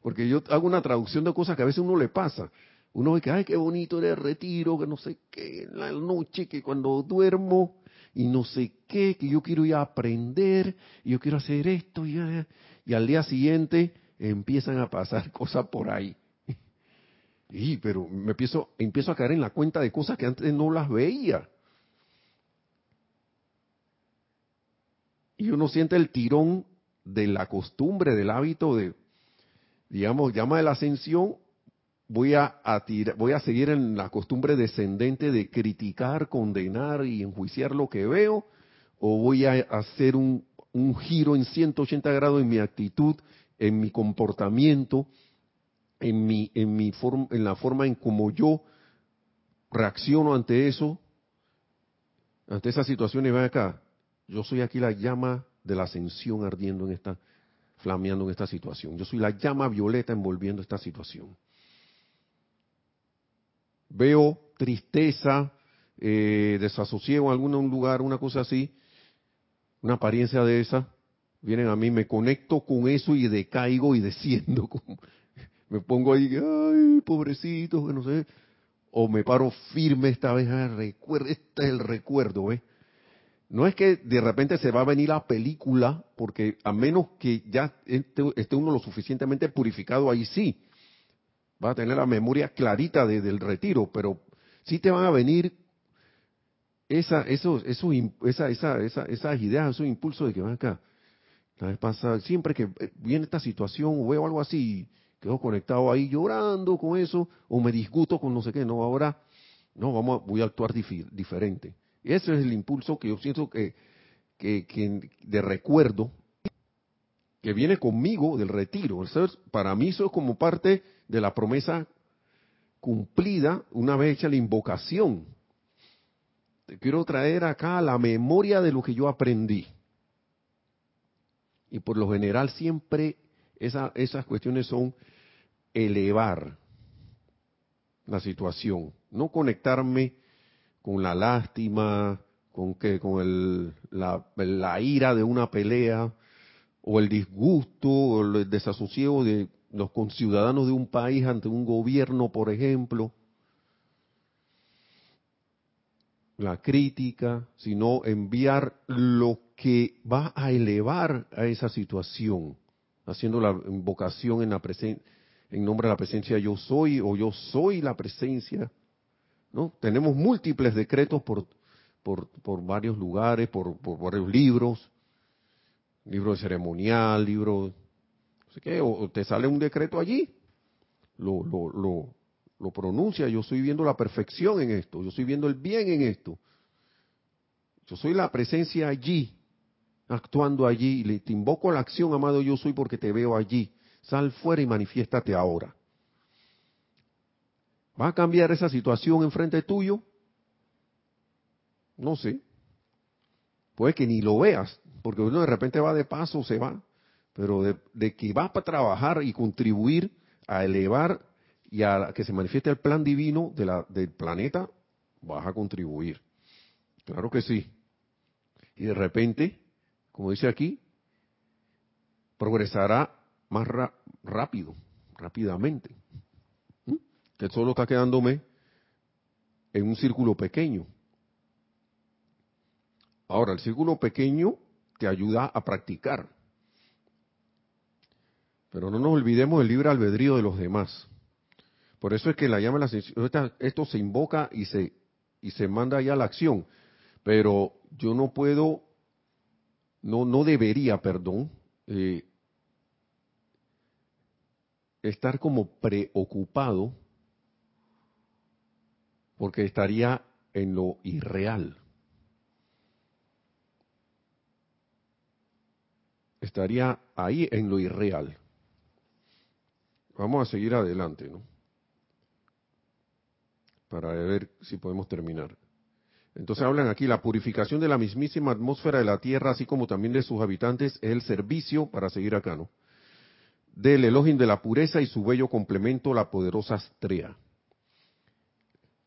A: porque yo hago una traducción de cosas que a veces uno le pasa. Uno ve que, ay, qué bonito era el retiro, que no sé qué, en la noche, que cuando duermo y no sé qué, que yo quiero ir a aprender, y yo quiero hacer esto, y, y al día siguiente empiezan a pasar [laughs] cosas por ahí. Y, pero me empiezo, empiezo a caer en la cuenta de cosas que antes no las veía. Y uno siente el tirón de la costumbre, del hábito de, digamos, llama de la ascensión voy a, voy a seguir en la costumbre descendente de criticar, condenar y enjuiciar lo que veo, o voy a hacer un, un giro en 180 grados en mi actitud, en mi comportamiento, en mi, en mi en la forma en como yo reacciono ante eso, ante esa situación y ven acá, yo soy aquí la llama de la ascensión ardiendo en esta, flameando en esta situación. Yo soy la llama violeta envolviendo esta situación veo tristeza, eh, desasosiego en algún lugar, una cosa así, una apariencia de esa, vienen a mí, me conecto con eso y decaigo y desciendo. me pongo ahí, ay, pobrecito, que no sé. O me paro firme esta vez, recuerdo, este es el recuerdo, ¿ves? No es que de repente se va a venir la película, porque a menos que ya esté uno lo suficientemente purificado, ahí sí vas a tener la memoria clarita desde del retiro, pero sí te van a venir esa, esos, esos, esa, esa, esa, esas ideas, esos impulsos de que van acá. La vez pasada, siempre que viene esta situación o veo algo así, quedo conectado ahí llorando con eso, o me disgusto con no sé qué, no, ahora, no, vamos voy a actuar diferente. Ese es el impulso que yo siento que, que, que de recuerdo, que viene conmigo del retiro. Para mí eso es como parte de la promesa cumplida una vez hecha la invocación. Te quiero traer acá la memoria de lo que yo aprendí. Y por lo general siempre esas cuestiones son elevar la situación, no conectarme con la lástima, con que con el, la, la ira de una pelea o el disgusto o el desasosiego de los conciudadanos de un país ante un gobierno, por ejemplo, la crítica, sino enviar lo que va a elevar a esa situación, haciendo la invocación en, la en nombre de la presencia yo soy o yo soy la presencia. ¿no? Tenemos múltiples decretos por, por, por varios lugares, por, por, varios libros, libro de ceremonial, libro, o te sale un decreto allí, lo, lo, lo, pronuncia, yo estoy viendo la perfección en esto, yo estoy viendo el bien en esto. Yo soy la presencia allí, actuando allí, y te invoco la acción, amado yo soy porque te veo allí. Sal fuera y manifiéstate ahora. ¿Va a cambiar esa situación enfrente tuyo? No sé. Puede que ni lo veas, porque uno de repente va de paso, se va. Pero de, que va para trabajar y contribuir a elevar y a que se manifieste el plan divino de la, del planeta, vas a contribuir. Claro que sí. Y de repente, como dice aquí, progresará más rápido, rápidamente. ¿Mm? Que solo está quedándome en un círculo pequeño. Ahora, el círculo pequeño te ayuda a practicar. Pero no nos olvidemos del libre albedrío de los demás. Por eso es que la llama la esto se invoca y se y se manda ya la acción. Pero yo no puedo, no, no debería, perdón, eh, estar como preocupado porque estaría en lo irreal. estaría ahí en lo irreal. Vamos a seguir adelante, ¿no? Para ver si podemos terminar. Entonces hablan aquí, la purificación de la mismísima atmósfera de la Tierra, así como también de sus habitantes, es el servicio, para seguir acá, ¿no? Del elogio de la pureza y su bello complemento, la poderosa Astrea.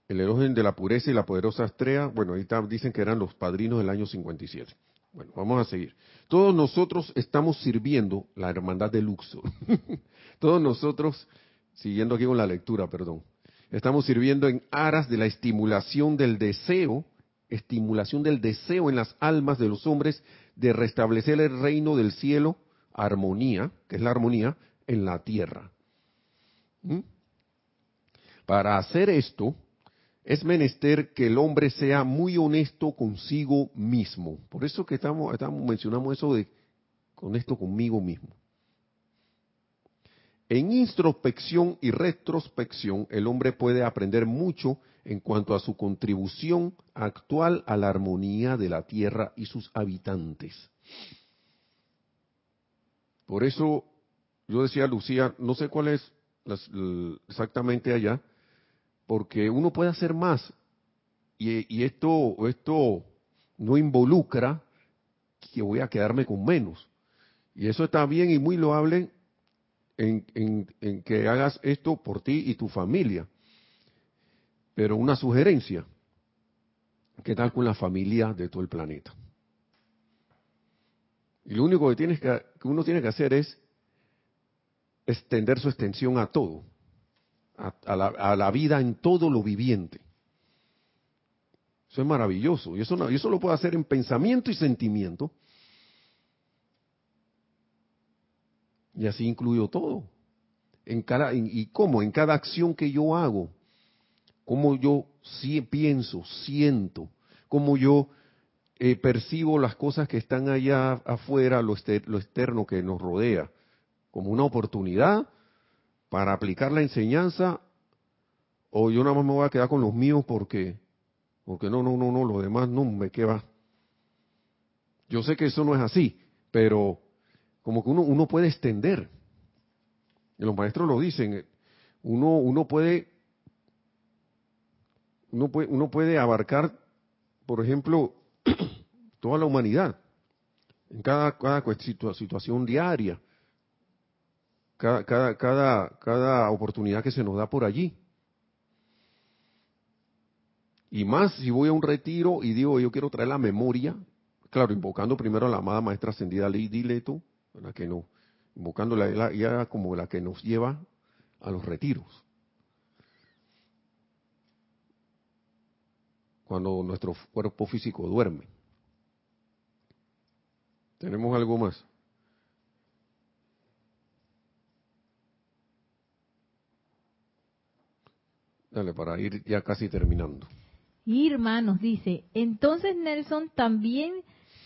A: El elogio de la pureza y la poderosa Astrea, bueno, ahí dicen que eran los padrinos del año 57. Bueno, vamos a seguir. Todos nosotros estamos sirviendo la hermandad de Luxor. [laughs] Todos nosotros, siguiendo aquí con la lectura, perdón, estamos sirviendo en aras de la estimulación del deseo, estimulación del deseo en las almas de los hombres de restablecer el reino del cielo, armonía, que es la armonía, en la tierra. ¿Mm? Para hacer esto, es menester que el hombre sea muy honesto consigo mismo. Por eso que estamos, estamos mencionamos eso de honesto conmigo mismo. En introspección y retrospección, el hombre puede aprender mucho en cuanto a su contribución actual a la armonía de la tierra y sus habitantes. Por eso yo decía, Lucía, no sé cuál es exactamente allá, porque uno puede hacer más y, esto, esto no involucra que voy a quedarme con menos. Y eso está bien y muy loable en, en, que hagas esto por ti y tu familia. Pero una sugerencia, ¿qué tal con la familia de todo el planeta? Y lo único que, tienes que uno tiene que hacer es extender su extensión a todo a, la, vida en todo lo viviente. Eso es maravilloso. Y eso, no, eso lo puedo hacer en pensamiento y sentimiento. Y así incluyo todo. En cada, y cómo, en cada acción que yo hago, cómo yo pienso, siento, cómo yo eh, percibo las cosas que están allá afuera, lo, lo externo que nos rodea, como una oportunidad para aplicar la enseñanza o yo nada más me voy a quedar con los míos porque porque no, no, no, no, lo demás no me queda. Yo sé que eso no es así, pero como que uno, uno puede extender. Y los maestros lo dicen, uno, uno puede uno puede, abarcar, por ejemplo, [clears throat] toda la humanidad, en cada situación diaria cada, cada, cada, cada oportunidad que se nos da por allí. Y más si voy a un retiro y digo, yo quiero traer la memoria, claro, invocando primero a la amada maestra ascendida Lady Leto, la que no, invocando la, ya como la que nos lleva a los retiros. Cuando nuestro cuerpo físico duerme. ¿Tenemos algo más? Dale, para ir ya casi terminando.
B: Irma nos dice, entonces Nelson también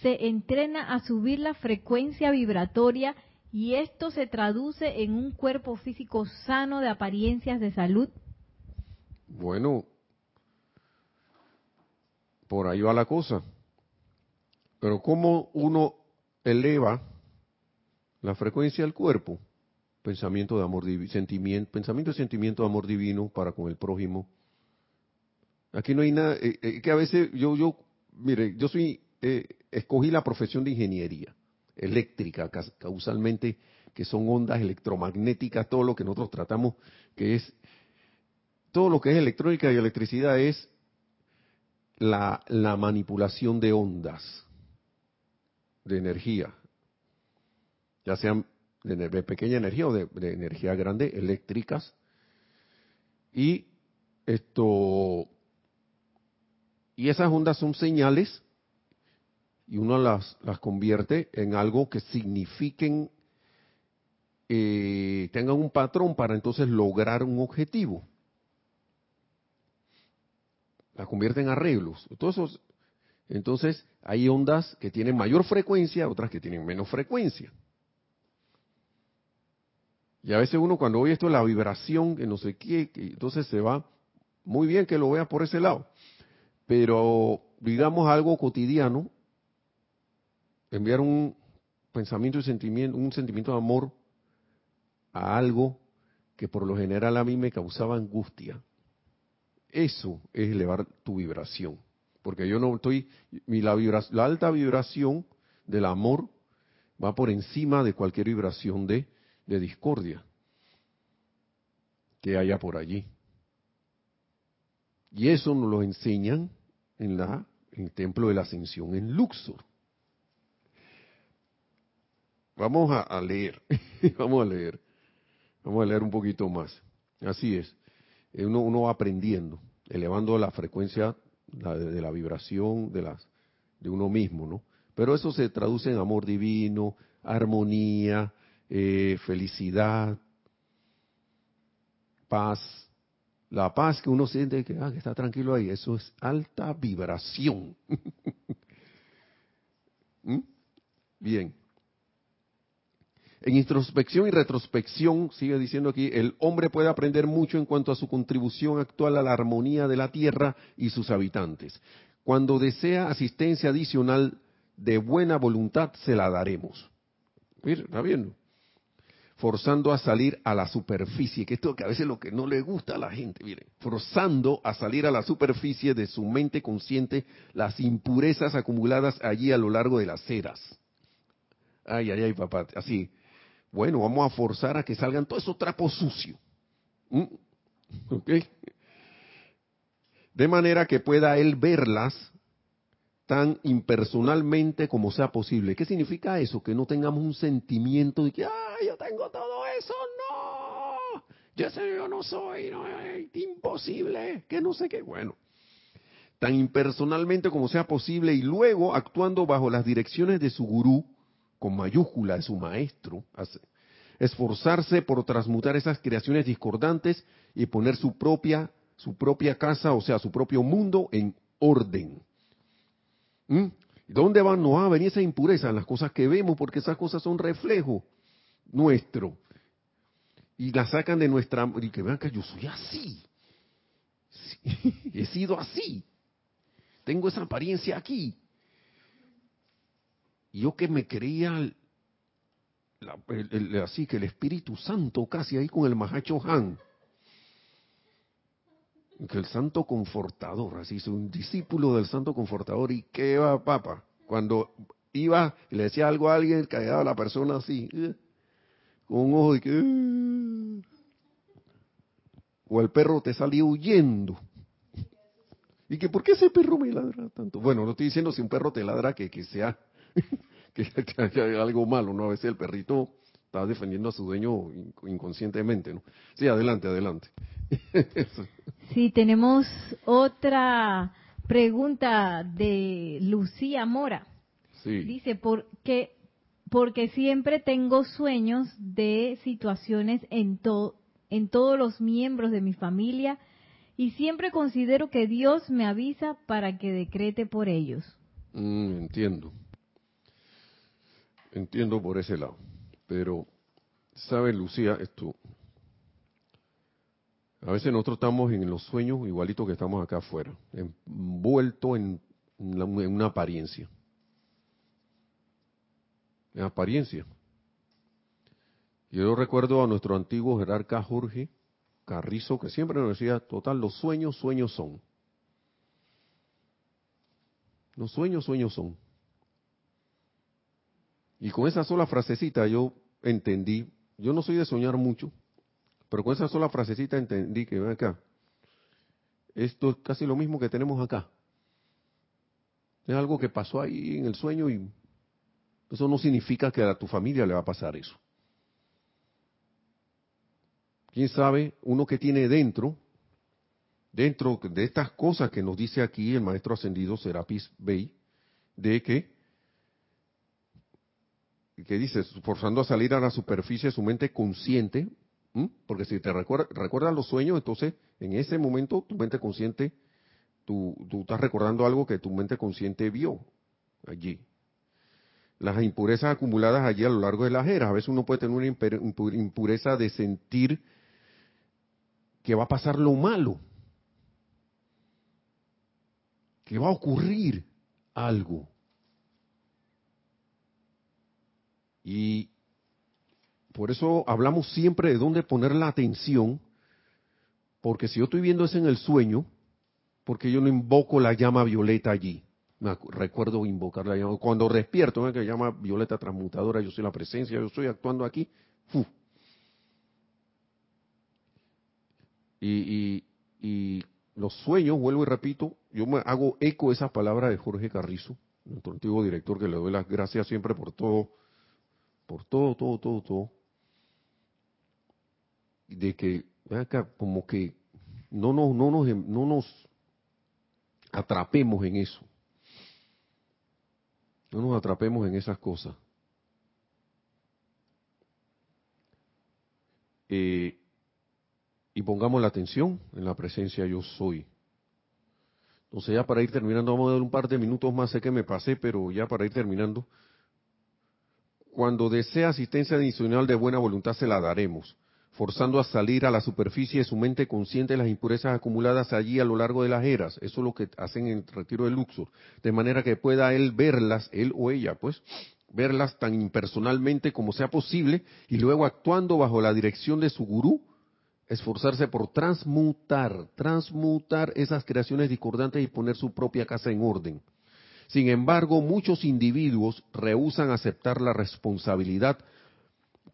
B: se entrena a subir la frecuencia vibratoria y esto se traduce en un cuerpo físico sano de apariencias de salud.
A: Bueno, por ahí va la cosa. Pero ¿cómo uno eleva la frecuencia del cuerpo? Pensamiento de amor divino, sentimiento, pensamiento y sentimiento de amor divino para con el prójimo. Aquí no hay nada, eh, eh, que a veces yo, yo, mire, yo soy, eh, escogí la profesión de ingeniería eléctrica, causalmente, que son ondas electromagnéticas, todo lo que nosotros tratamos, que es, todo lo que es electrónica y electricidad es la, la manipulación de ondas de energía, ya sean de, pequeña energía o de, energía grande, eléctricas, y esto, y esas ondas son señales y uno las, las convierte en algo que signifiquen, eh, tengan un patrón para entonces lograr un objetivo la convierte en arreglos. Entonces, entonces hay ondas que tienen mayor frecuencia, otras que tienen menos frecuencia. Y a veces uno cuando oye esto, la vibración, que no sé qué, entonces se va, muy bien que lo vea por ese lado. Pero digamos algo cotidiano, enviar un pensamiento y sentimiento, un sentimiento de amor a algo que por lo general a mí me causaba angustia, eso es elevar tu vibración. Porque yo no estoy, mi, la, la alta vibración del amor va por encima de cualquier vibración de, de discordia que haya por allí. Y eso nos lo enseñan en, la, en el templo de la ascensión en Luxor. Vamos a, leer, [laughs] vamos a leer, vamos a leer un poquito más. Así es. Eh, uno, va aprendiendo, elevando la frecuencia de, la vibración de, las, de uno mismo, ¿no? Pero eso se traduce en amor divino, armonía, eh, felicidad, paz. La paz que uno siente que, ah, está tranquilo ahí, eso es alta vibración. [laughs] ¿Mm? Bien. En introspección y retrospección, sigue diciendo aquí, el hombre puede aprender mucho en cuanto a su contribución actual a la armonía de la Tierra y sus habitantes. Cuando desea asistencia adicional de buena voluntad, se la daremos. Mira, está viendo. Forzando a salir a la superficie, que esto que a veces es lo que no le gusta a la gente, mire, forzando a salir a la superficie de su mente consciente las impurezas acumuladas allí a lo largo de las eras. Ay, ay, ay, papá, así, bueno, vamos a forzar a que salgan todos esos trapos sucios. ¿Mm? De manera que pueda él verlas tan impersonalmente como sea posible. ¿Qué significa eso? Que no tengamos un sentimiento de que, ¡ay, yo tengo todo eso! ¡No! Yo, sé, yo no soy, no, es imposible, que no sé qué. Bueno, tan impersonalmente como sea posible y luego actuando bajo las direcciones de su gurú, con mayúscula de su maestro, esforzarse por transmutar esas creaciones discordantes y poner su propia, su propia casa, o sea, su propio mundo en orden. ¿Mm? ¿Dónde van, va a venir esa impureza? En las cosas que vemos, porque esas cosas son reflejo nuestro. Y la sacan de nuestra... Y que vean que yo soy así. [laughs] he sido así. Tengo esa apariencia aquí yo que me creía así que el Espíritu Santo casi ahí con el Mahacho Han, que el Santo Confortador, así es un discípulo del Santo Confortador y qué va papa, cuando iba y le decía algo a alguien, callaba la persona así, eh, con un ojo y que... Eh, o el perro te salía huyendo. Y que, ¿por qué ese perro me ladra tanto? Bueno, no estoy diciendo si un perro te ladra que, que sea [laughs] que, hay algo malo, ¿no? A veces el perrito está defendiendo a su dueño inconscientemente, ¿no? Sí, adelante, adelante. [laughs]
B: sí, tenemos otra pregunta de Lucía Mora. Sí. Dice, ¿por qué? Porque siempre tengo sueños de situaciones en, to, en todos los miembros de mi familia y siempre considero que Dios me avisa para que decrete por ellos.
A: Mm, entiendo. Entiendo por ese lado. Pero, ¿sabe Lucía? Esto. A veces nosotros estamos en los sueños igualito que estamos acá afuera, envuelto en, en una apariencia. En apariencia. Yo recuerdo a nuestro antiguo jerarca Jorge Carrizo, que siempre nos decía, total, los sueños, sueños son. Los sueños, sueños son. Y con esa sola frasecita yo entendí, yo no soy de soñar mucho, pero con esa sola frasecita entendí que, ven acá, esto es casi lo mismo que tenemos acá. Es algo que pasó ahí en el sueño y eso no significa que a tu familia le va a pasar eso. Quién sabe, uno que tiene dentro, dentro de estas cosas que nos dice aquí el maestro ascendido Serapis Bey, de que, que dice, forzando a salir a la superficie su mente consciente, porque si te recuerdas recuerda los sueños, entonces en ese momento tu mente consciente, tú, tú estás recordando algo que tu mente consciente vio allí las impurezas acumuladas allí a lo largo de las eras. A veces uno puede tener una impureza de sentir que va a pasar lo malo, que va a ocurrir algo. Y por eso hablamos siempre de dónde poner la atención, porque si yo estoy viendo eso en el sueño, porque yo no invoco la llama violeta allí. Me recuerdo invocar la llama. Cuando despierto, que llama violeta transmutadora, yo soy la presencia, yo estoy actuando aquí. Y, y, los sueños, vuelvo y repito, yo me hago eco de esas palabras de Jorge Carrizo, nuestro antiguo director, que le doy las gracias siempre por todo, por todo, todo, todo, todo. De que, acá, como que no nos, no nos, no nos atrapemos en eso. No nos atrapemos en esas cosas. Eh, y pongamos la atención en la presencia yo soy. Entonces ya para ir terminando, vamos a dar un par de minutos más, sé que me pasé, pero ya para ir terminando. Cuando desea asistencia adicional de buena voluntad se la daremos, forzando a salir a la superficie de su mente consciente las impurezas acumuladas allí a lo largo de las eras. Eso es lo que hacen en el retiro de Luxor, de manera que pueda él verlas, él o ella, pues, verlas tan impersonalmente como sea posible y luego actuando bajo la dirección de su gurú, esforzarse por transmutar, transmutar esas creaciones discordantes y poner su propia casa en orden. Sin embargo, muchos individuos rehusan aceptar la responsabilidad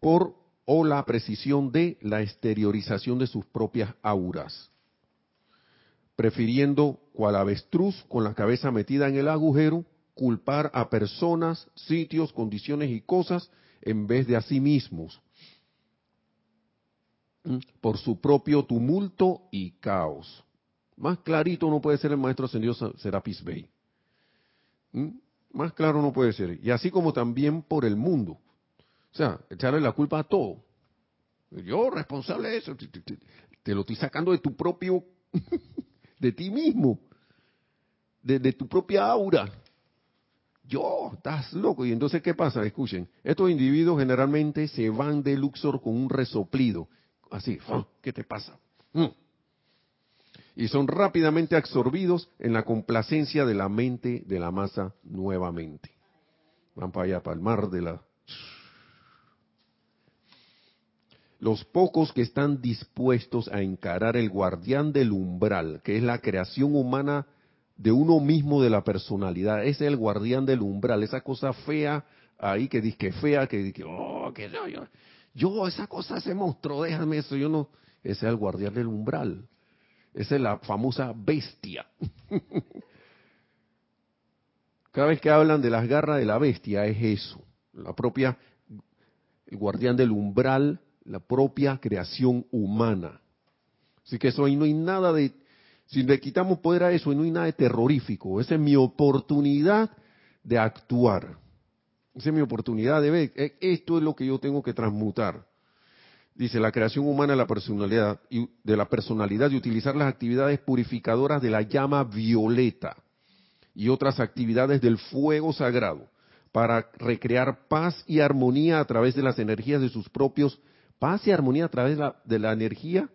A: por o la precisión de la exteriorización de sus propias auras, prefiriendo, cual avestruz con la cabeza metida en el agujero, culpar a personas, sitios, condiciones y cosas en vez de a sí mismos, por su propio tumulto y caos. Más clarito no puede ser el maestro ascendido Serapis Bey. Más claro no puede ser. Y así como también por el mundo. O sea, echarle la culpa a todo. Yo responsable de eso. Te, lo estoy sacando de tu propio, [laughs] de ti mismo. De, de tu propia aura. Yo, estás loco. Y entonces, ¿qué pasa? Escuchen, estos individuos generalmente se van de Luxor con un resoplido así, ¿qué te pasa? Y son rápidamente absorbidos en la complacencia de la mente de la masa nuevamente. Van para allá, para el mar de la... Los pocos que están dispuestos a encarar el guardián del umbral, que es la creación humana de uno mismo de la personalidad, ese es el guardián del umbral, esa cosa fea ahí que dice que fea, que dice, oh, que no, yo, yo, esa cosa, ese monstruo, déjame eso, yo no. Ese es el guardián del umbral. Esa es la famosa bestia. [laughs] Cada vez que hablan de las garras de la bestia es eso. La propia, el guardián del umbral, la propia creación humana. Así que eso ahí no hay nada de, si le quitamos poder a eso, no hay nada de terrorífico. Esa es mi oportunidad de actuar. Esa es mi oportunidad de ver, eh, esto es lo que yo tengo que transmutar. Dice la creación humana de la personalidad y de la personalidad y utilizar las actividades purificadoras de la llama violeta y otras actividades del fuego sagrado para recrear paz y armonía a través de las energías de sus propios paz y armonía a través de la, energía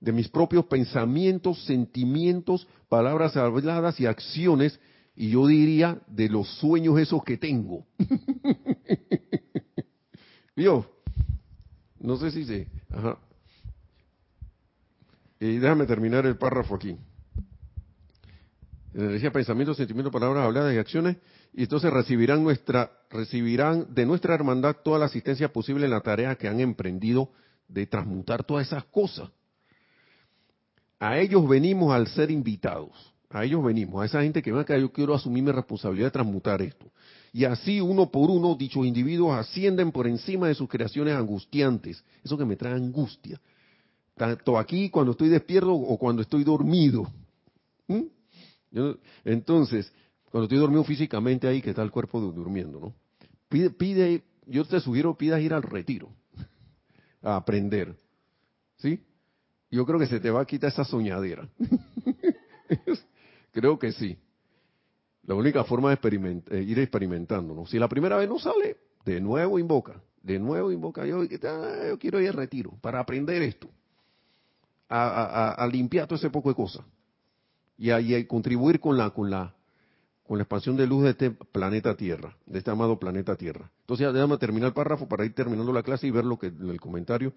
A: de mis propios pensamientos, sentimientos, palabras habladas y acciones, y yo diría de los sueños esos que tengo. [laughs] ¿Vio? No sé si se... Ajá. Y déjame terminar el párrafo aquí. Energía, pensamientos, sentimientos, palabras habladas y acciones y entonces recibirán nuestra recibirán de nuestra hermandad toda la asistencia posible en la tarea que han emprendido de transmutar todas esas cosas. A ellos venimos al ser invitados, a ellos venimos, a esa gente que que yo quiero asumir mi responsabilidad de transmutar esto. Y así uno por uno dichos individuos ascienden por encima de sus creaciones angustiantes, eso que me trae angustia, tanto aquí cuando estoy despierto o cuando estoy dormido. ¿Mm? entonces, cuando estoy dormido físicamente ahí, que está el cuerpo durmiendo, ¿no? Pide, pide, yo te sugiero pidas ir al retiro, a aprender, ¿sí? Yo creo que se te va a quitar esa soñadera. [laughs] creo que sí. La única forma de eh, ir experimentando. Si la primera vez no sale, de nuevo invoca, de nuevo invoca. Yo, yo quiero ir al retiro para aprender esto, a, limpiar todo ese poco de cosas y a, contribuir con la, con la con la expansión de luz de este planeta Tierra, de este amado planeta Tierra. Entonces, ya déjame terminar el párrafo para ir terminando la clase y ver lo que en el comentario.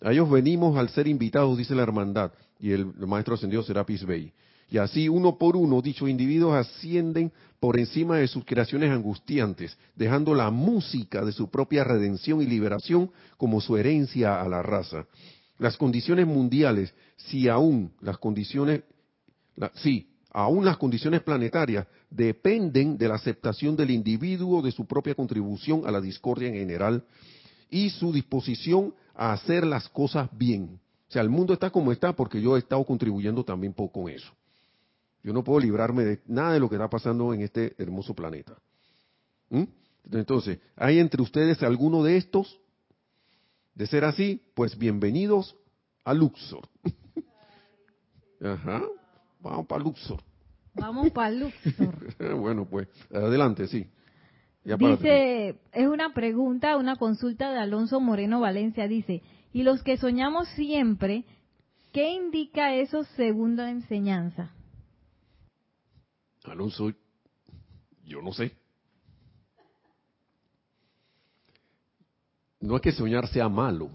A: A ellos venimos al ser invitados, dice la hermandad, y el, maestro ascendido Serapis Bey. Y así, uno por uno, dichos individuos ascienden por encima de sus creaciones angustiantes, dejando la música de su propia redención y liberación como su herencia a la raza. Las condiciones mundiales, si aún las condiciones, sí, aún las condiciones planetarias dependen de la aceptación del individuo de su propia contribución a la discordia en general y su disposición a hacer las cosas bien. O sea, el mundo está como está porque yo he estado contribuyendo también con eso. Yo no puedo librarme de nada de lo que está pasando en este hermoso planeta. ¿Mm? Entonces, ¿hay entre ustedes alguno de estos? De ser así, pues bienvenidos a Luxor. [laughs] Ajá. Vamos para Luxor.
B: Vamos para Luxor. [laughs]
A: bueno, pues, adelante, sí.
B: dice, es una pregunta, una consulta de Alonso Moreno Valencia. Dice, ¿y los que soñamos siempre, qué indica eso según la enseñanza?
A: Alonso, yo no sé. No es que soñar sea malo,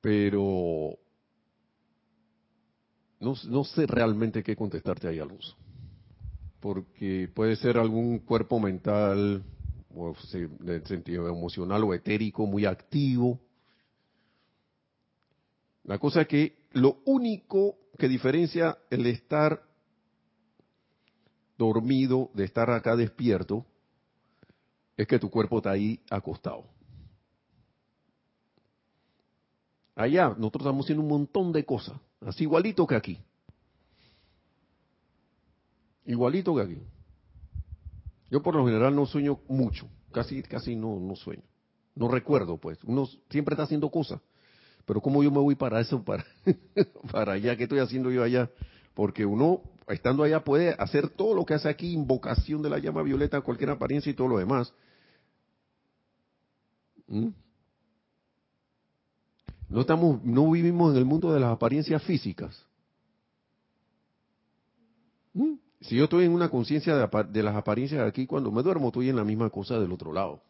A: pero no, sé realmente qué contestarte ahí, Alonso. Porque puede ser algún cuerpo mental, o sentido emocional o etérico muy activo. La cosa es que lo único que diferencia el estar dormido de estar acá despierto es que tu cuerpo está ahí acostado. Allá nosotros estamos haciendo un montón de cosas Así igualito que aquí. Igualito que aquí. Yo por lo general no sueño mucho, casi casi no, no sueño. No recuerdo, pues. Uno siempre está haciendo cosas. Pero ¿cómo yo me voy para eso, [laughs] para, allá? ¿Qué estoy haciendo yo allá? Porque uno, estando allá, puede hacer todo lo que hace aquí, invocación de la llama violeta, cualquier apariencia y todo lo demás. ¿Mm? No estamos, no vivimos en el mundo de las apariencias físicas. ¿Mm? Si yo estoy en una conciencia de, las apariencias aquí, cuando me duermo estoy en la misma cosa del otro lado.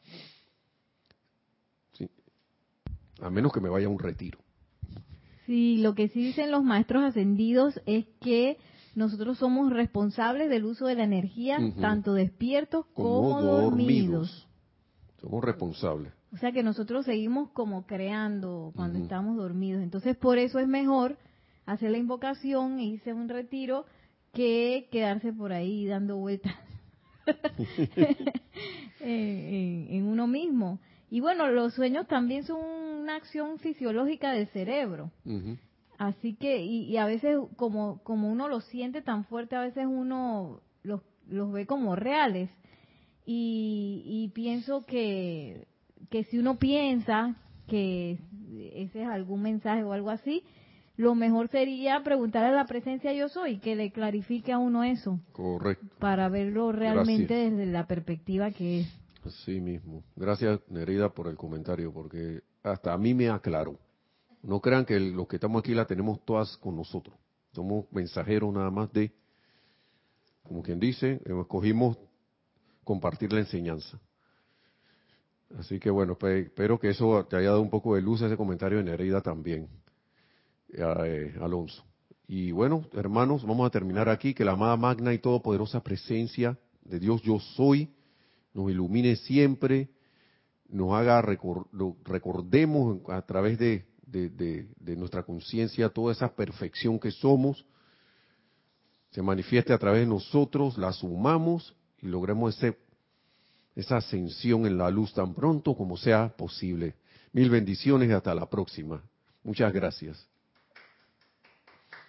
A: A menos que me vaya a un retiro.
B: Sí, lo que sí dicen los maestros ascendidos es que nosotros somos responsables del uso de la energía, tanto despiertos como, dormidos.
A: Somos responsables.
B: O sea que nosotros seguimos como creando cuando estamos dormidos. Entonces por eso es mejor hacer la invocación e irse a un retiro que quedarse por ahí dando vueltas [laughs] [laughs] en, uno mismo. Y bueno, los sueños también son una acción fisiológica del cerebro. Así que, y, a veces como, como uno lo siente tan fuerte, a veces uno los, los ve como reales. Y, y pienso que que si uno piensa que ese es algún mensaje o algo así, lo mejor sería preguntarle a la presencia yo soy, que le clarifique a uno eso.
A: Correcto.
B: Para verlo realmente desde la perspectiva que es.
A: Así mismo. Gracias, Nerida, por el comentario, porque hasta a mí me aclaró. No crean que los que estamos aquí la tenemos todas con nosotros. Somos mensajeros nada más de, como quien dice, escogimos compartir la enseñanza. Así que bueno, pues, espero que eso te haya dado un poco de luz ese comentario de Nereida también, eh, Alonso. Y bueno, hermanos, vamos a terminar aquí. Que la amada magna y todopoderosa presencia de Dios yo soy nos ilumine siempre, nos haga recordemos a través de, de nuestra conciencia toda esa perfección que somos, se manifieste a través de nosotros, la sumamos y logremos ese esa ascensión en la luz tan pronto como sea posible. Mil bendiciones y hasta la próxima. Muchas gracias.